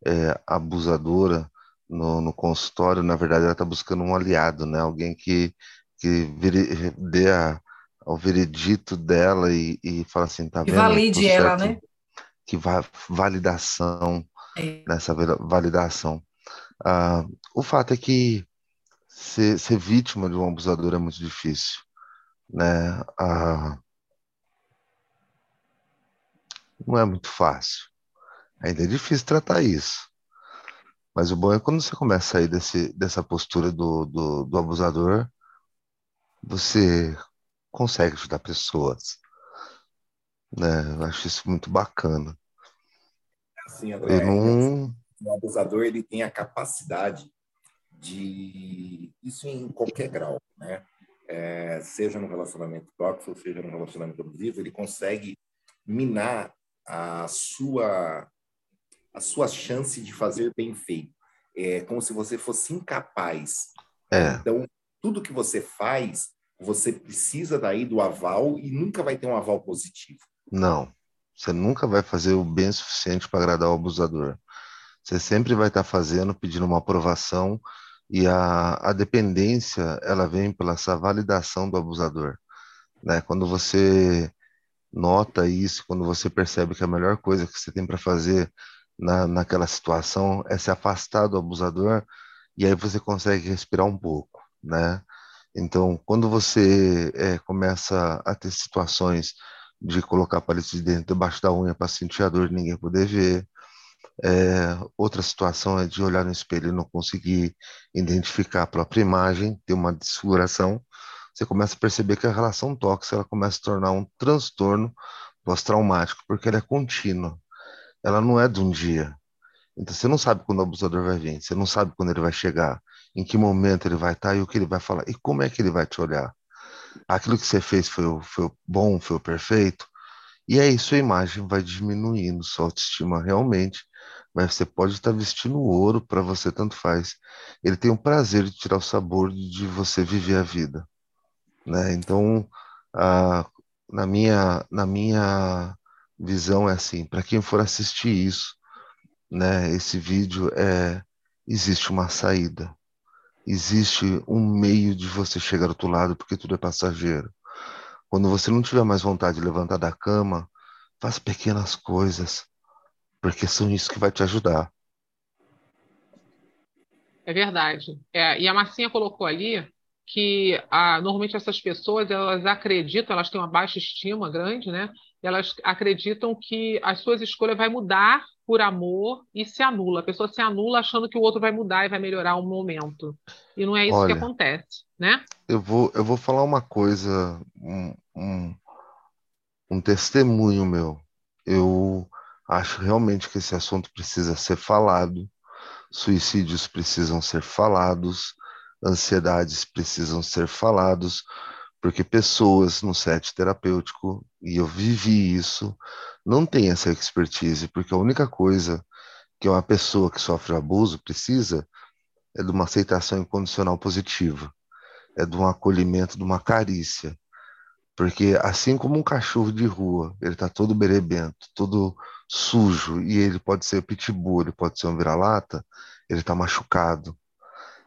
é, abusadora, no, no consultório, na verdade, ela está buscando um aliado, né? Alguém que, que vire, dê a, o veredito dela e, e fala assim, tá que vendo? valide ela, né? Que va validação, é. nessa validação. Ah, o fato é que ser, ser, vítima de um abusador é muito difícil, né? Ah, não é muito fácil. Ainda é difícil tratar isso. Mas o bom é quando você começa a sair desse, dessa postura do, do, do abusador, você consegue ajudar pessoas. Né? Eu acho isso muito bacana. Assim, André, não... o abusador ele tem a capacidade de isso em qualquer grau, né? É, seja no relacionamento tóxico, seja no relacionamento abusivo, ele consegue minar a sua a sua chance de fazer bem feito. É como se você fosse incapaz. É. Então, tudo que você faz, você precisa daí do aval e nunca vai ter um aval positivo. Não. Você nunca vai fazer o bem suficiente para agradar o abusador. Você sempre vai estar fazendo, pedindo uma aprovação E a, a dependência, ela vem pela essa validação do abusador. Né? Quando você nota isso, quando você percebe que a melhor coisa que você tem para fazer na, naquela situação é se afastar do abusador, e aí você consegue respirar um pouco, né? Então, quando você é, começa a ter situações de colocar palito de dentro debaixo da unha para sentir a dor e ninguém poder ver, é, outra situação é de olhar no espelho e não conseguir identificar a própria imagem, ter uma desfiguração, você começa a perceber que a relação tóxica ela começa a se tornar um transtorno pós-traumático, porque ela é contínua, ela não é de um dia. Então você não sabe quando o abusador vai vir, você não sabe quando ele vai chegar, em que momento ele vai estar e o que ele vai falar, e como é que ele vai te olhar. Aquilo que você fez foi, foi bom, foi perfeito, e aí sua imagem vai diminuindo, sua autoestima realmente mas você pode estar vestindo ouro para você, tanto faz. Ele tem o prazer de tirar o sabor de você viver a vida, né? Então, a, na minha na minha visão é assim, para quem for assistir isso, né? Esse vídeo é existe uma saída, existe um meio de você chegar ao outro lado, porque tudo é passageiro. Quando você não tiver mais vontade de levantar da cama, faz pequenas coisas porque são isso que vai te ajudar. É verdade. É, e a Marcinha colocou ali que ah, normalmente essas pessoas elas acreditam, elas têm uma baixa estima grande, né? Elas acreditam que as suas escolhas vai mudar por amor e se anula. A pessoa se anula achando que o outro vai mudar e vai melhorar um momento. E não é isso Olha, que acontece, né? Eu vou, eu vou falar uma coisa, um, um, um testemunho meu. Eu Acho realmente que esse assunto precisa ser falado, suicídios precisam ser falados, ansiedades precisam ser falados, porque pessoas no set terapêutico, e eu vivi isso, não têm essa expertise, porque a única coisa que uma pessoa que sofre abuso precisa é de uma aceitação incondicional positiva, é de um acolhimento, de uma carícia. Porque assim como um cachorro de rua, ele está todo berebento, todo sujo, e ele pode ser pitbull, ele pode ser um vira-lata, ele está machucado.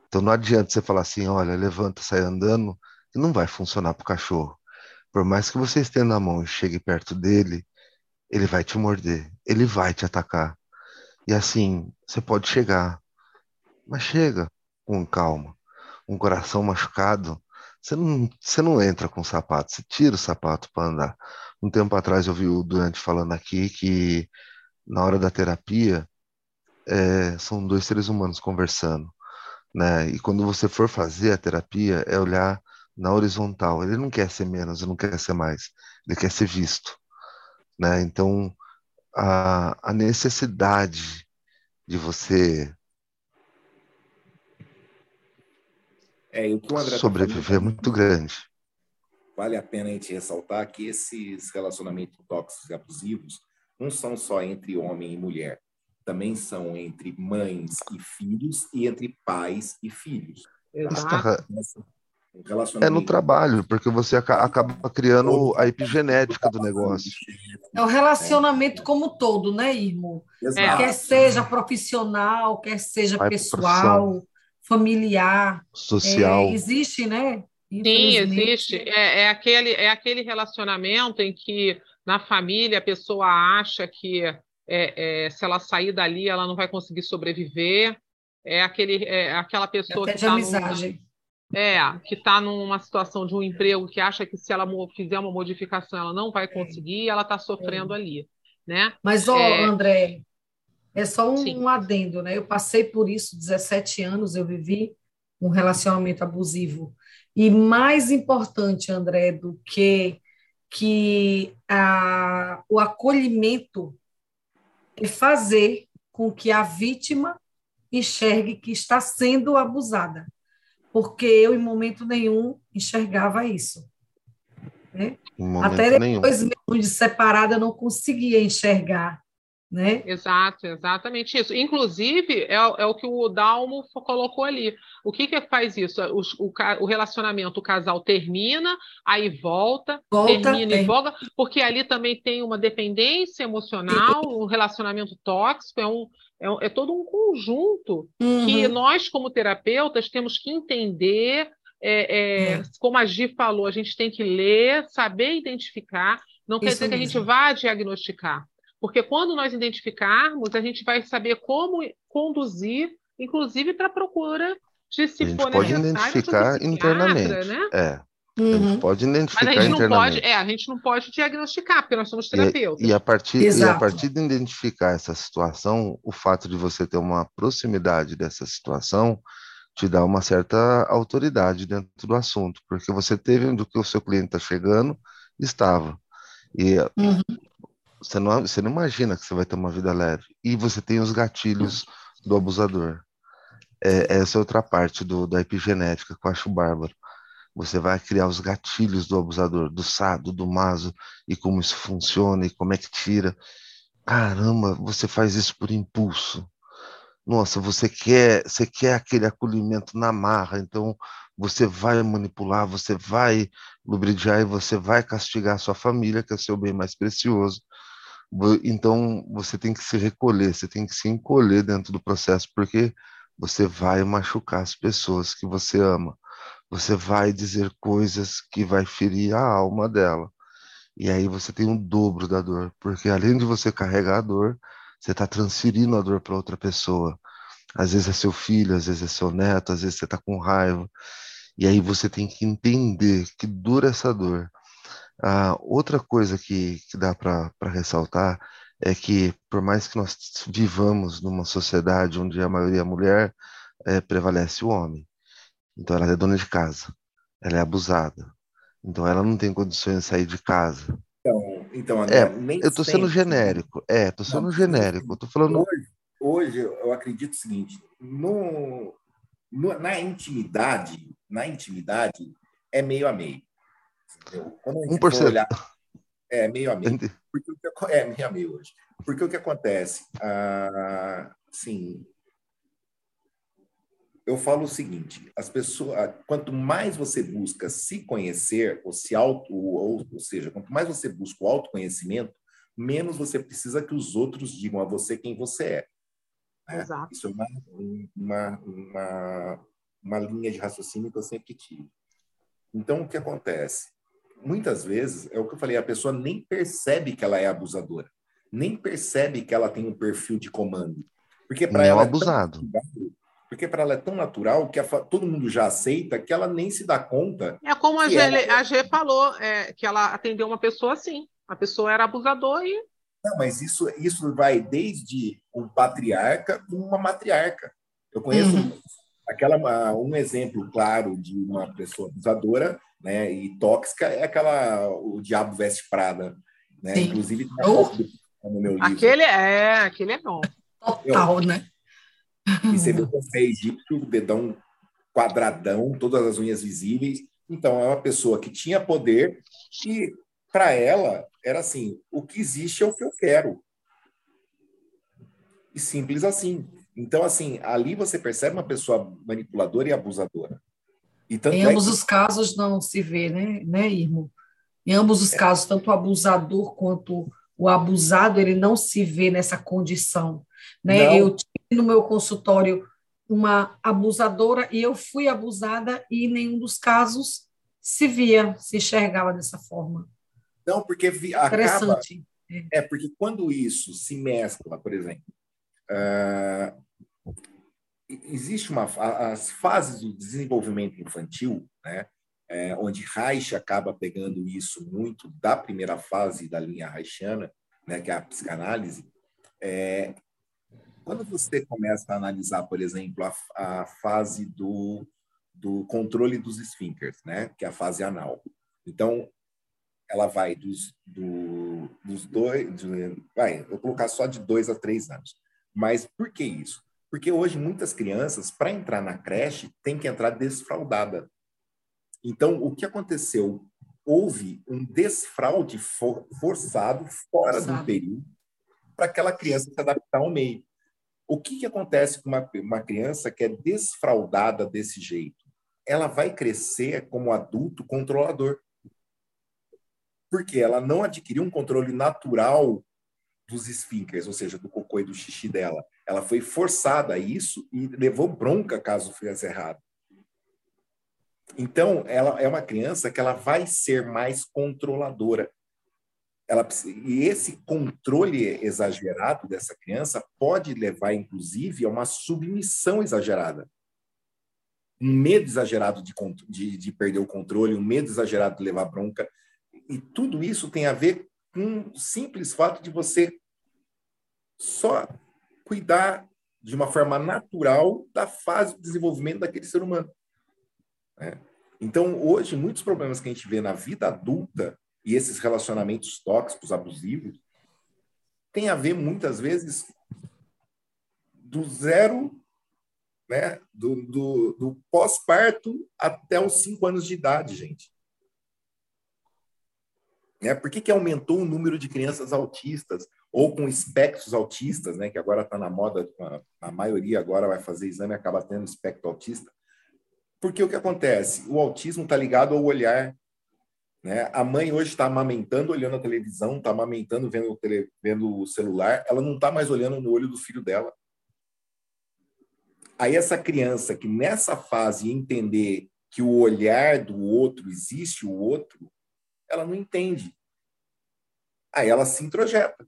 Então não adianta você falar assim, olha, levanta, sai andando, que não vai funcionar para o cachorro. Por mais que você estenda a mão e chegue perto dele, ele vai te morder, ele vai te atacar. E assim, você pode chegar, mas chega com calma. Um coração machucado, você não, você não entra com sapato, você tira o sapato para andar. Um tempo atrás eu vi o Durante falando aqui que na hora da terapia é, são dois seres humanos conversando, né? E quando você for fazer a terapia é olhar na horizontal. Ele não quer ser menos, ele não quer ser mais, ele quer ser visto, né? Então a, a necessidade de você é, tá sobreviver é muito grande vale a pena a gente ressaltar que esses relacionamentos tóxicos e abusivos não são só entre homem e mulher, também são entre mães e filhos e entre pais e filhos. Exato. É no trabalho, porque você acaba criando a epigenética do negócio. É o relacionamento como todo, né, irmão? Exato. Quer seja profissional, quer seja pessoal, familiar. Social. É, existe, né? Sim, existe. É, é, aquele, é aquele relacionamento em que na família a pessoa acha que é, é, se ela sair dali ela não vai conseguir sobreviver. É, aquele, é aquela pessoa Até que está amizade. É, que está numa situação de um emprego que acha que se ela fizer uma modificação ela não vai conseguir, e ela está sofrendo ali, né? Mas, ó, André, é só um, um adendo, né? Eu passei por isso, 17 anos eu vivi um relacionamento abusivo e mais importante, André, do que, que a, o acolhimento é fazer com que a vítima enxergue que está sendo abusada. Porque eu, em momento nenhum, enxergava isso. Né? Até depois, nenhum. mesmo de separada, eu não conseguia enxergar né? Exato, exatamente isso. Inclusive, é, é o que o Dalmo colocou ali. O que, que faz isso? O, o, o relacionamento, o casal termina, aí volta, volta termina é. e volta, porque ali também tem uma dependência emocional, um relacionamento tóxico, é, um, é, é todo um conjunto uhum. que nós, como terapeutas, temos que entender. É, é, é. como a Gi falou, a gente tem que ler, saber identificar, não quer dizer mesmo. que a gente vá diagnosticar. Porque quando nós identificarmos, a gente vai saber como conduzir, inclusive para a procura de se a gente for pode identificar internamente, né? É. Uhum. A gente uhum. pode identificar Mas a gente não pode, é, a gente não pode diagnosticar, porque nós somos terapeutas. E, e, a partir, e a partir de identificar essa situação, o fato de você ter uma proximidade dessa situação te dá uma certa autoridade dentro do assunto, porque você teve onde que o seu cliente está chegando, estava. E uhum. Você não, você não imagina que você vai ter uma vida leve. E você tem os gatilhos do abusador. É, essa é outra parte do, da epigenética que eu acho bárbaro. Você vai criar os gatilhos do abusador, do sado, do maso, e como isso funciona, e como é que tira. Caramba, você faz isso por impulso. Nossa, você quer, você quer aquele acolhimento na marra, então você vai manipular, você vai lubridiar e você vai castigar a sua família, que é o seu bem mais precioso, então, você tem que se recolher, você tem que se encolher dentro do processo, porque você vai machucar as pessoas que você ama. Você vai dizer coisas que vai ferir a alma dela. E aí você tem um dobro da dor, porque além de você carregar a dor, você está transferindo a dor para outra pessoa. Às vezes é seu filho, às vezes é seu neto, às vezes você está com raiva. E aí você tem que entender que dura essa dor. Ah, outra coisa que, que dá para ressaltar é que, por mais que nós vivamos numa sociedade onde a maioria é mulher, é, prevalece o homem. Então, ela é dona de casa, ela é abusada. Então, ela não tem condições de sair de casa. Então, então André, é, eu estou sendo genérico. É, estou sendo não, genérico. Tô falando... Hoje, hoje, eu acredito o seguinte: no, no, na intimidade, na intimidade, é meio a meio. Quando a gente 1%. olhar, é meio a meio. Porque, é meio a meio hoje. Porque o que acontece? Ah, sim, eu falo o seguinte: as pessoas, quanto mais você busca se conhecer, ou se auto, ou, ou seja, quanto mais você busca o autoconhecimento, menos você precisa que os outros digam a você quem você é. Né? Exato. Isso é uma, uma, uma, uma linha de raciocínio que eu sempre tive. Então, o que acontece? Muitas vezes, é o que eu falei, a pessoa nem percebe que ela é abusadora, nem percebe que ela tem um perfil de comando. Porque para ela. É abusado. É porque para ela é tão natural que a, todo mundo já aceita que ela nem se dá conta. É como a G, ela... a G falou, é, que ela atendeu uma pessoa assim. A pessoa era abusadora e. Não, mas isso, isso vai desde um patriarca com uma matriarca. Eu conheço uhum. aquela, um exemplo claro de uma pessoa abusadora né? E tóxica é aquela o diabo veste Prada, né? Sim. Inclusive oh. no meu livro. Aquele é, aquele é bom. Total, né? E você vê o egípcio, dedão quadradão, todas as unhas visíveis. Então é uma pessoa que tinha poder e para ela era assim, o que existe é o que eu quero. E simples assim. Então, assim, ali você percebe uma pessoa manipuladora e abusadora em é ambos que... os casos não se vê, né, né, Irmo? Em ambos os é. casos, tanto o abusador quanto o abusado, ele não se vê nessa condição. Né? Eu tive no meu consultório uma abusadora e eu fui abusada e em nenhum dos casos se via, se enxergava dessa forma. Não, porque vi, acaba... É. porque quando isso se mescla, por exemplo, uh, existe uma as fases do desenvolvimento infantil, né, é, onde Reich acaba pegando isso muito da primeira fase da linha reichiana, né, que é a psicanálise. É, quando você começa a analisar, por exemplo, a, a fase do, do controle dos esfíncteres, né, que é a fase anal. Então, ela vai dos, do, dos dois, de, vai, eu vou colocar só de dois a três anos. Mas por que isso? Porque hoje muitas crianças, para entrar na creche, tem que entrar desfraudada. Então, o que aconteceu? Houve um desfraude for, forçado fora forçado. do período para aquela criança se adaptar ao meio. O que, que acontece com uma, uma criança que é desfraudada desse jeito? Ela vai crescer como adulto controlador. Porque ela não adquiriu um controle natural dos esfíncteres, ou seja, do cocô e do xixi dela. Ela foi forçada a isso e levou bronca caso fizesse errado. Então, ela é uma criança que ela vai ser mais controladora. Ela, e esse controle exagerado dessa criança pode levar, inclusive, a uma submissão exagerada. Um medo exagerado de, de, de perder o controle, um medo exagerado de levar bronca. E tudo isso tem a ver com o simples fato de você só cuidar de uma forma natural da fase de desenvolvimento daquele ser humano. Né? Então, hoje, muitos problemas que a gente vê na vida adulta e esses relacionamentos tóxicos, abusivos, tem a ver, muitas vezes, do zero, né, do, do, do pós-parto até os cinco anos de idade, gente. Né? Por que, que aumentou o número de crianças autistas ou com espectros autistas, né? que agora está na moda, a, maioria agora vai fazer exame e acaba tendo espectro autista? Porque o que acontece? O autismo está ligado ao olhar. Né? A mãe hoje está amamentando, olhando a televisão, está amamentando, vendo o, tele, vendo o celular, ela não está mais olhando no olho do filho dela. Aí essa criança que nessa fase entender que o olhar do outro existe o outro, ela não entende. Aí ela se introjeta.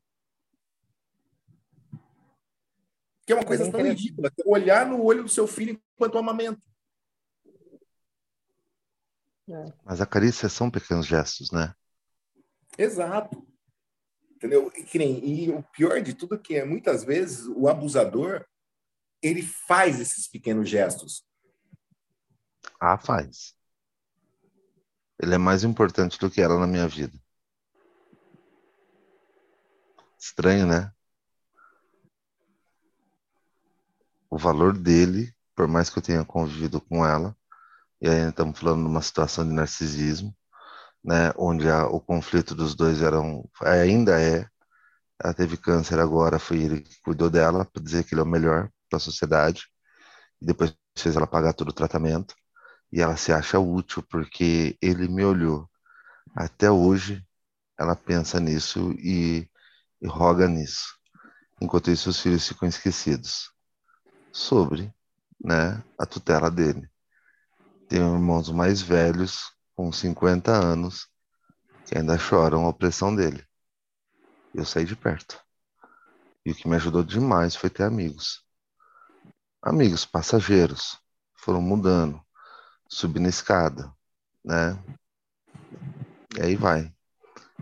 Que é uma coisa tão ridícula. Olhar no olho do seu filho enquanto amamenta. É. Mas a carícia são pequenos gestos, né? Exato. Entendeu? E, e o pior de tudo é que é, muitas vezes o abusador ele faz esses pequenos gestos. Ah, faz. Ele é mais importante do que ela na minha vida. Estranho, né? O valor dele, por mais que eu tenha convivido com ela, e aí estamos falando de uma situação de narcisismo, né, onde a, o conflito dos dois eram, ainda é, ela teve câncer agora, foi ele que cuidou dela, para dizer que ele é o melhor para a sociedade, e depois fez ela pagar todo o tratamento, e ela se acha útil porque ele me olhou. Até hoje, ela pensa nisso e, e roga nisso. Enquanto isso, os filhos ficam esquecidos sobre né, a tutela dele. Tem irmãos mais velhos, com 50 anos, que ainda choram a opressão dele. Eu saí de perto. E o que me ajudou demais foi ter amigos. Amigos passageiros. Foram mudando subir na escada, né? E aí vai.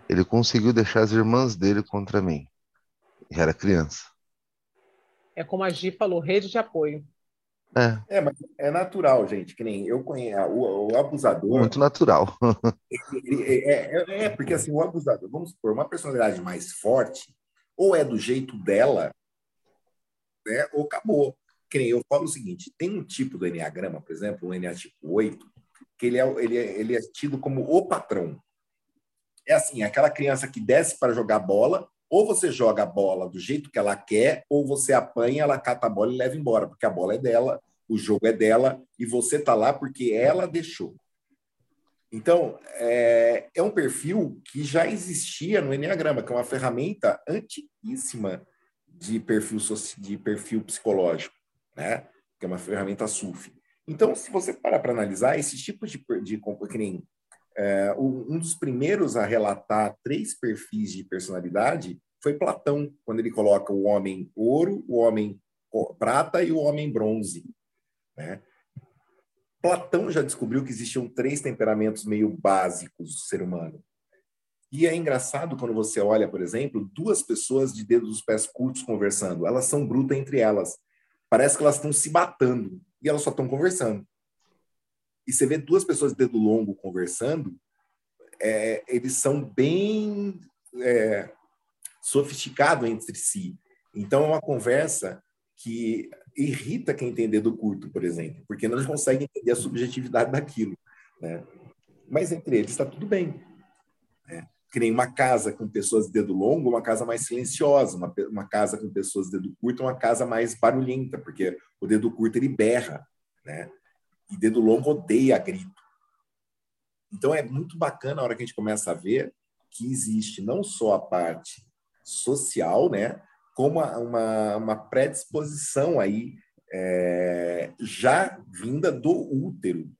Ele conseguiu deixar as irmãs dele contra mim. E era criança. É como a Gi falou, rede de apoio. É. é, mas é natural, gente, que nem eu conheço o, o abusador. Muito natural. é, é, é, porque assim, o abusador, vamos supor, uma personalidade mais forte, ou é do jeito dela, né, ou acabou que nem eu falo o seguinte: tem um tipo do Enneagrama, por exemplo, o Enneagrama tipo 8, que ele é, ele, é, ele é tido como o patrão. É assim, aquela criança que desce para jogar bola, ou você joga a bola do jeito que ela quer, ou você apanha, ela cata a bola e leva embora, porque a bola é dela, o jogo é dela, e você está lá porque ela deixou. Então, é, é, um perfil que já existia no Enneagrama, que é uma ferramenta antiquíssima de perfil, de perfil psicológico né? que é uma ferramenta SUF. Então, se você parar para analisar, esses tipos de, de que nem, é, um dos primeiros a relatar três perfis de personalidade foi Platão, quando ele coloca o homem ouro, o homem prata e o homem bronze. Né? Platão já descobriu que existiam três temperamentos meio básicos do ser humano. E é engraçado quando você olha, por exemplo, duas pessoas de dedos dos pés curtos conversando. Elas são brutas entre elas. Parece que elas estão se batendo e elas só estão conversando. E você vê duas pessoas de dedo longo conversando, é, eles são bem é, sofisticados entre si. Então, é uma conversa que irrita quem tem dedo curto, por exemplo, porque não consegue entender a subjetividade daquilo. Né? Mas entre eles está tudo bem. Né? que nem uma casa com pessoas de dedo longo, uma casa mais silenciosa, uma, uma casa com pessoas de dedo curto, uma casa mais barulhenta, porque o dedo curto ele berra, né? E dedo longo odeia grito. Então é muito bacana a hora que a gente começa a ver que existe não só a parte social, né, como uma, uma predisposição aí é, já vinda do útero.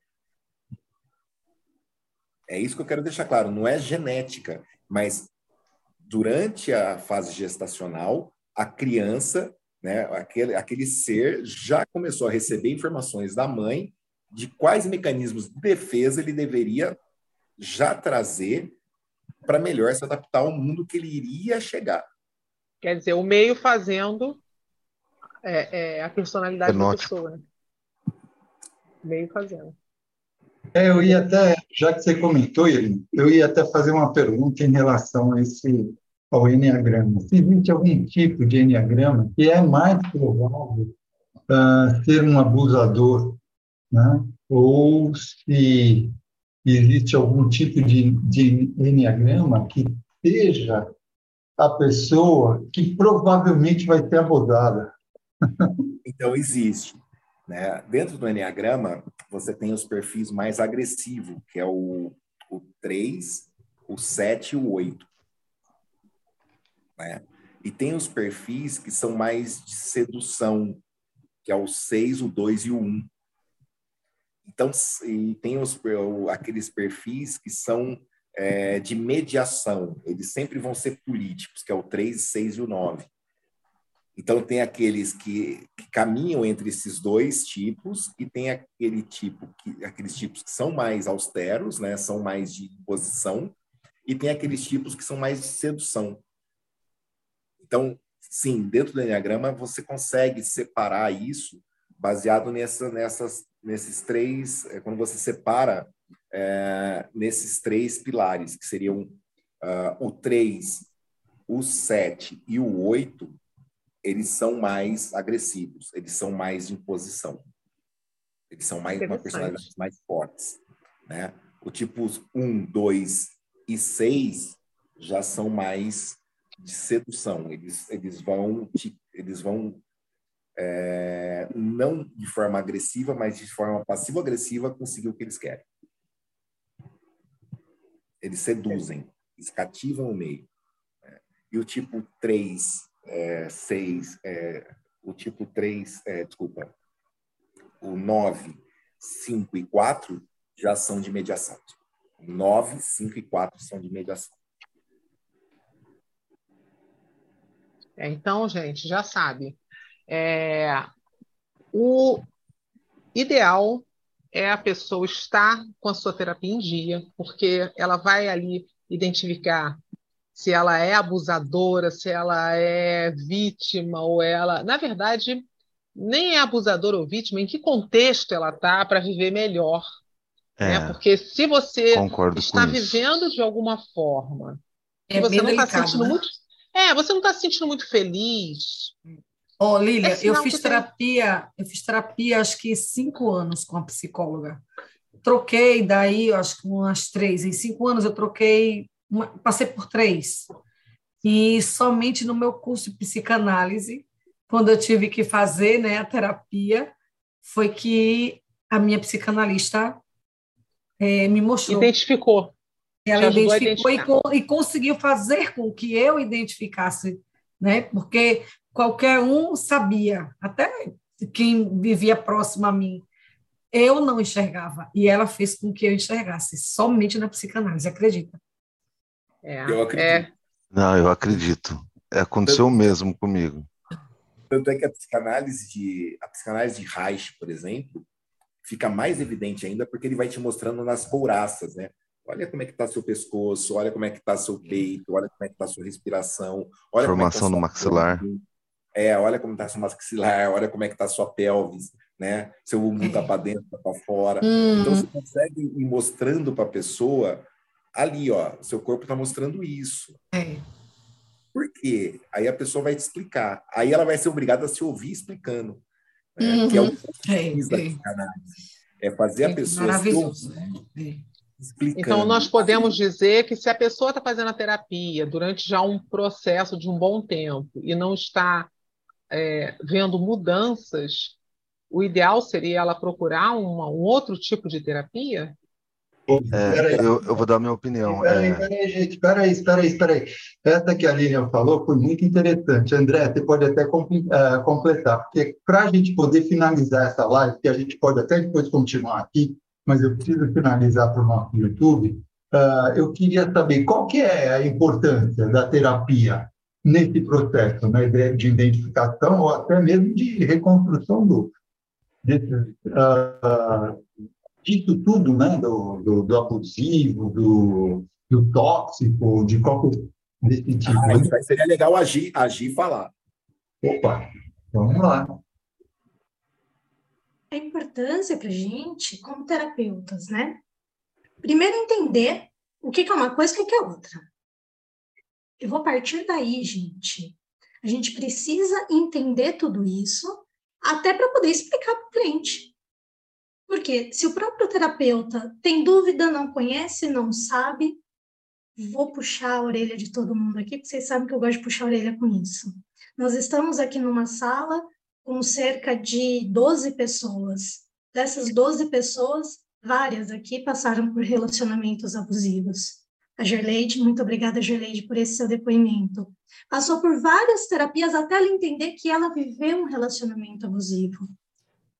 É isso que eu quero deixar claro. Não é genética, mas durante a fase gestacional, a criança, né, aquele, aquele ser já começou a receber informações da mãe de quais mecanismos de defesa ele deveria já trazer para melhor se adaptar ao mundo que ele iria chegar. Quer dizer, o meio fazendo é, é a personalidade da pessoa. Né? O meio fazendo. É, eu ia até, já que você comentou, eu ia até fazer uma pergunta em relação a esse ao enneagrama. Se existe algum tipo de enneagrama que é mais provável uh, ser um abusador, né? ou se existe algum tipo de, de enneagrama que seja a pessoa que provavelmente vai ser abusada. Então, existe. Né? Dentro do Enneagrama, você tem os perfis mais agressivos, que é o, o 3, o 7 e o 8. Né? E tem os perfis que são mais de sedução, que é o 6, o 2 e o 1. Então, e tem os, aqueles perfis que são é, de mediação, eles sempre vão ser políticos, que é o 3, 6 e o 9. Então, tem aqueles que, que, caminham entre esses dois tipos e tem aquele tipo que, aqueles tipos que são mais austeros, né, são mais de imposição, e tem aqueles tipos que são mais de sedução. Então, sim, dentro do Enneagrama, você consegue separar isso baseado nessa, nessas, nesses três, é, quando você separa é, nesses três pilares, que seriam uh, o 3, o 7 e o 8, eles são mais agressivos, eles são mais de imposição. Eles são mais uma personalidade mais fortes, né? O tipos 1, 2 e 6 já são mais de sedução. Eles eles vão eles vão é, não de forma agressiva, mas de forma passivo-agressiva conseguir o que eles querem. Eles seduzem, eles cativam o meio. Né? E o tipo 3 é, 6, é, o tipo 3, é, desculpa, o 9, 5 e 4 já são de mediação. 9, 5 e 4 são de mediação. É, então, gente, já sabe. É, o ideal é a pessoa estar com a sua terapia em dia, porque ela vai ali identificar se ela é abusadora, se ela é vítima ou ela. Na verdade, nem é abusadora ou vítima, em que contexto ela está para viver melhor. É, né? Porque se você está vivendo de alguma forma é você não está sentindo né? muito. É, você não está se sentindo muito feliz. Ó, oh, Lília, é eu fiz terapia, eu fiz terapia acho que cinco anos com a psicóloga. Troquei daí, acho que umas três. Em cinco anos eu troquei uma, passei por três. E somente no meu curso de psicanálise, quando eu tive que fazer né, a terapia, foi que a minha psicanalista é, me mostrou. Identificou. Ela identificou e, e, conseguiu fazer com que eu identificasse, né? Porque qualquer um sabia, até quem vivia próximo a mim, eu não enxergava. E ela fez com que eu enxergasse, somente na psicanálise, acredita? É, eu acredito. É... Não, eu acredito. Aconteceu tanto, mesmo comigo. Tanto é que a psicanálise de a psicanálise de Reich, por exemplo, fica mais evidente ainda porque ele vai te mostrando nas couraças, né? Olha como é que está seu pescoço, olha como é que está seu peito, olha como é que está sua respiração, olha formação como é tá no maxilar. É, olha como está seu maxilar, olha como é que está sua pelvis, né? Seu umbigo está para dentro, está para fora. Hum. Então você consegue ir mostrando para a pessoa ali, ó, seu corpo está mostrando isso. É. Por quê? Aí a pessoa vai te explicar. Aí ela vai ser obrigada a se ouvir explicando. Né? Uhum. Que é o que é, é. da psicanálise. É fazer é, a pessoa se ouvir, né? Explicando. Então, nós podemos dizer que se a pessoa está fazendo a terapia durante já um processo de um bom tempo e não está é, vendo mudanças, o ideal seria ela procurar uma, um outro tipo de terapia? É, eu, eu, vou dar a minha opinião. Peraí, é... peraí, gente, peraí, peraí, peraí. Essa que a Lilian falou foi muito interessante. André, você pode até uh, completar, porque para a gente poder finalizar essa live, que a gente pode até depois continuar aqui, mas eu preciso finalizar para o nosso YouTube, uh, eu queria saber qual que é a importância da terapia nesse processo né, de identificação ou até mesmo de reconstrução do, desse, uh, disso tudo, né, do, do, do abusivo, do, do, tóxico, de qualquer desse tipo. Ah, né? seria legal agir, agir e falar. Opa, vamos lá. A importância para a gente, como terapeutas, né? Primeiro, entender o que é uma coisa e o que é outra. Eu vou partir daí, gente. A gente precisa entender tudo isso até para poder explicar para o cliente. Porque se o próprio terapeuta tem dúvida, não conhece, não sabe, vou puxar a orelha de todo mundo aqui, porque vocês sabem que eu gosto de puxar a orelha com isso. Nós estamos aqui numa sala com cerca de 12 pessoas. Dessas 12 pessoas, várias aqui passaram por relacionamentos abusivos. A Gerleide, muito obrigada, Gerleide, por esse seu depoimento. Passou por várias terapias até ela entender que ela viveu um relacionamento abusivo.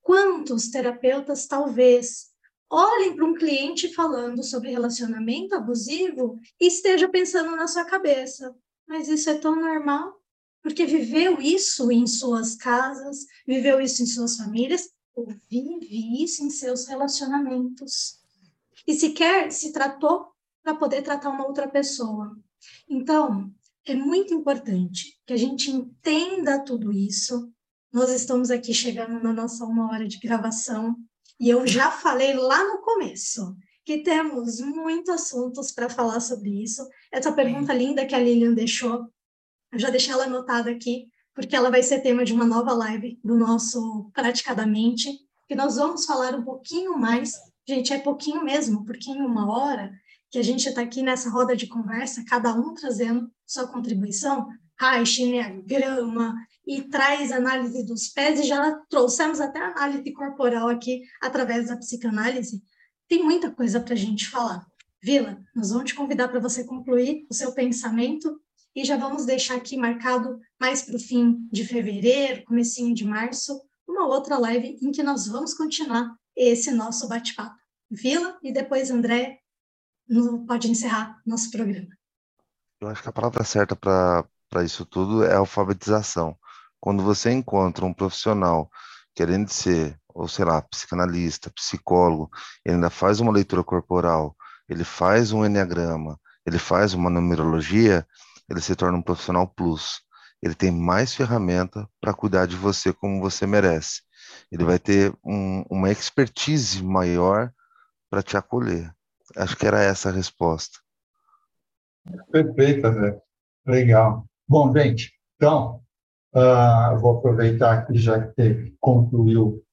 Quantos terapeutas, talvez, olhem para um cliente falando sobre relacionamento abusivo e esteja pensando na sua cabeça, mas isso é tão normal? Porque viveu isso em suas casas, viveu isso em suas famílias, ou vive isso em seus relacionamentos. E sequer se tratou para poder tratar uma outra pessoa. Então, é muito importante que a gente entenda tudo isso, nós estamos aqui chegando na nossa uma hora de gravação e eu já falei lá no começo que temos muitos assuntos para falar sobre isso. Essa pergunta linda que a Lilian deixou, eu já deixei ela anotada aqui, porque ela vai ser tema de uma nova live do nosso Praticadamente, que nós vamos falar um pouquinho mais. Gente, é pouquinho mesmo, porque em uma hora que a gente está aqui nessa roda de conversa, cada um trazendo sua contribuição, Reich, Enneagrama, e traz análise dos pés, e já trouxemos até análise corporal aqui através da psicanálise. Tem muita coisa para a gente falar. Vila, nós vamos te convidar para você concluir o seu pensamento e já vamos deixar aqui marcado mais para o fim de fevereiro, comecinho de março, uma outra live em que nós vamos continuar esse nosso bate-papo. Vila e depois André pode encerrar nosso programa. Eu acho que a palavra certa para isso tudo é alfabetização. Quando você encontra um profissional querendo ser, ou sei lá, psicanalista, psicólogo, ele ainda faz uma leitura corporal, ele faz um enneagrama, ele faz uma numerologia, ele se torna um profissional plus. Ele tem mais ferramenta para cuidar de você como você merece. Ele vai ter um, uma expertise maior para te acolher. Acho que era essa a resposta. Perfeito, André. Legal. Bom, gente, então, Uh, vou aproveitar que já que concluiu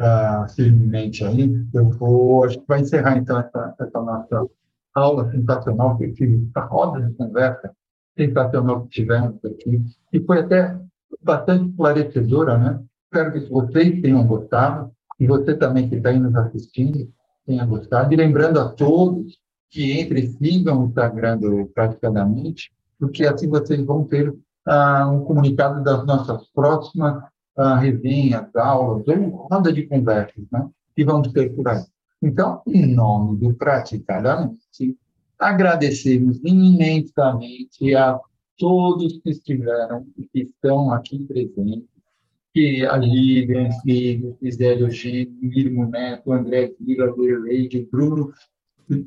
uh, firmemente aí, eu vou, acho que vai encerrar então essa, essa nossa aula sensacional que tive, essa roda de conversa sensacional que tivemos aqui, e foi até bastante esclarecedora, né? Espero que vocês tenham gostado, e você também que está aí nos assistindo tenha gostado, e lembrando a todos que entre sigam o Instagram do Praticadamente, porque assim vocês vão ter uh, um comunicado das nossas próximas uh, resenhas, aulas, ou roda de conversas, né? Que vamos ter por aí. Então, em nome do Praticadamente, agradecemos imensamente a todos que estiveram e que estão aqui presentes, que a Lívia, Filho, Gisele Eugênio, Mirmo Neto, André Vila, Verleide, Bruno,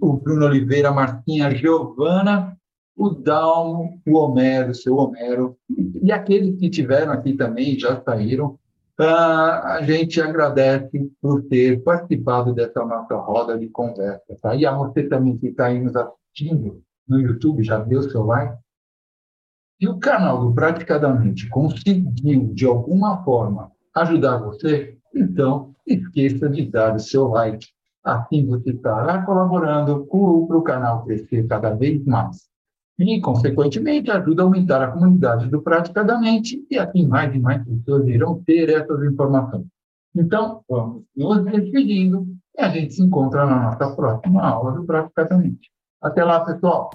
o Bruno Oliveira, Marcinha, Giovana o Dalmo, o Homero, o seu Homero, e aqueles que tiveram aqui também, já saíram, uh, a gente agradece por ter participado dessa nossa roda de conversa. Tá? E a você também que está aí nos assistindo no YouTube, já deu seu like? Se o canal do Praticadamente conseguiu, de alguma forma, ajudar você, então esqueça de dar o seu like. Assim você estará colaborando para o canal crescer cada vez mais. E, consequentemente, ajuda a aumentar a comunidade do Praticadamente e assim mais e mais pessoas irão ter essas informações. Então, vamos nos despedindo e a gente se encontra na nossa próxima aula do Praticadamente. Até lá, pessoal!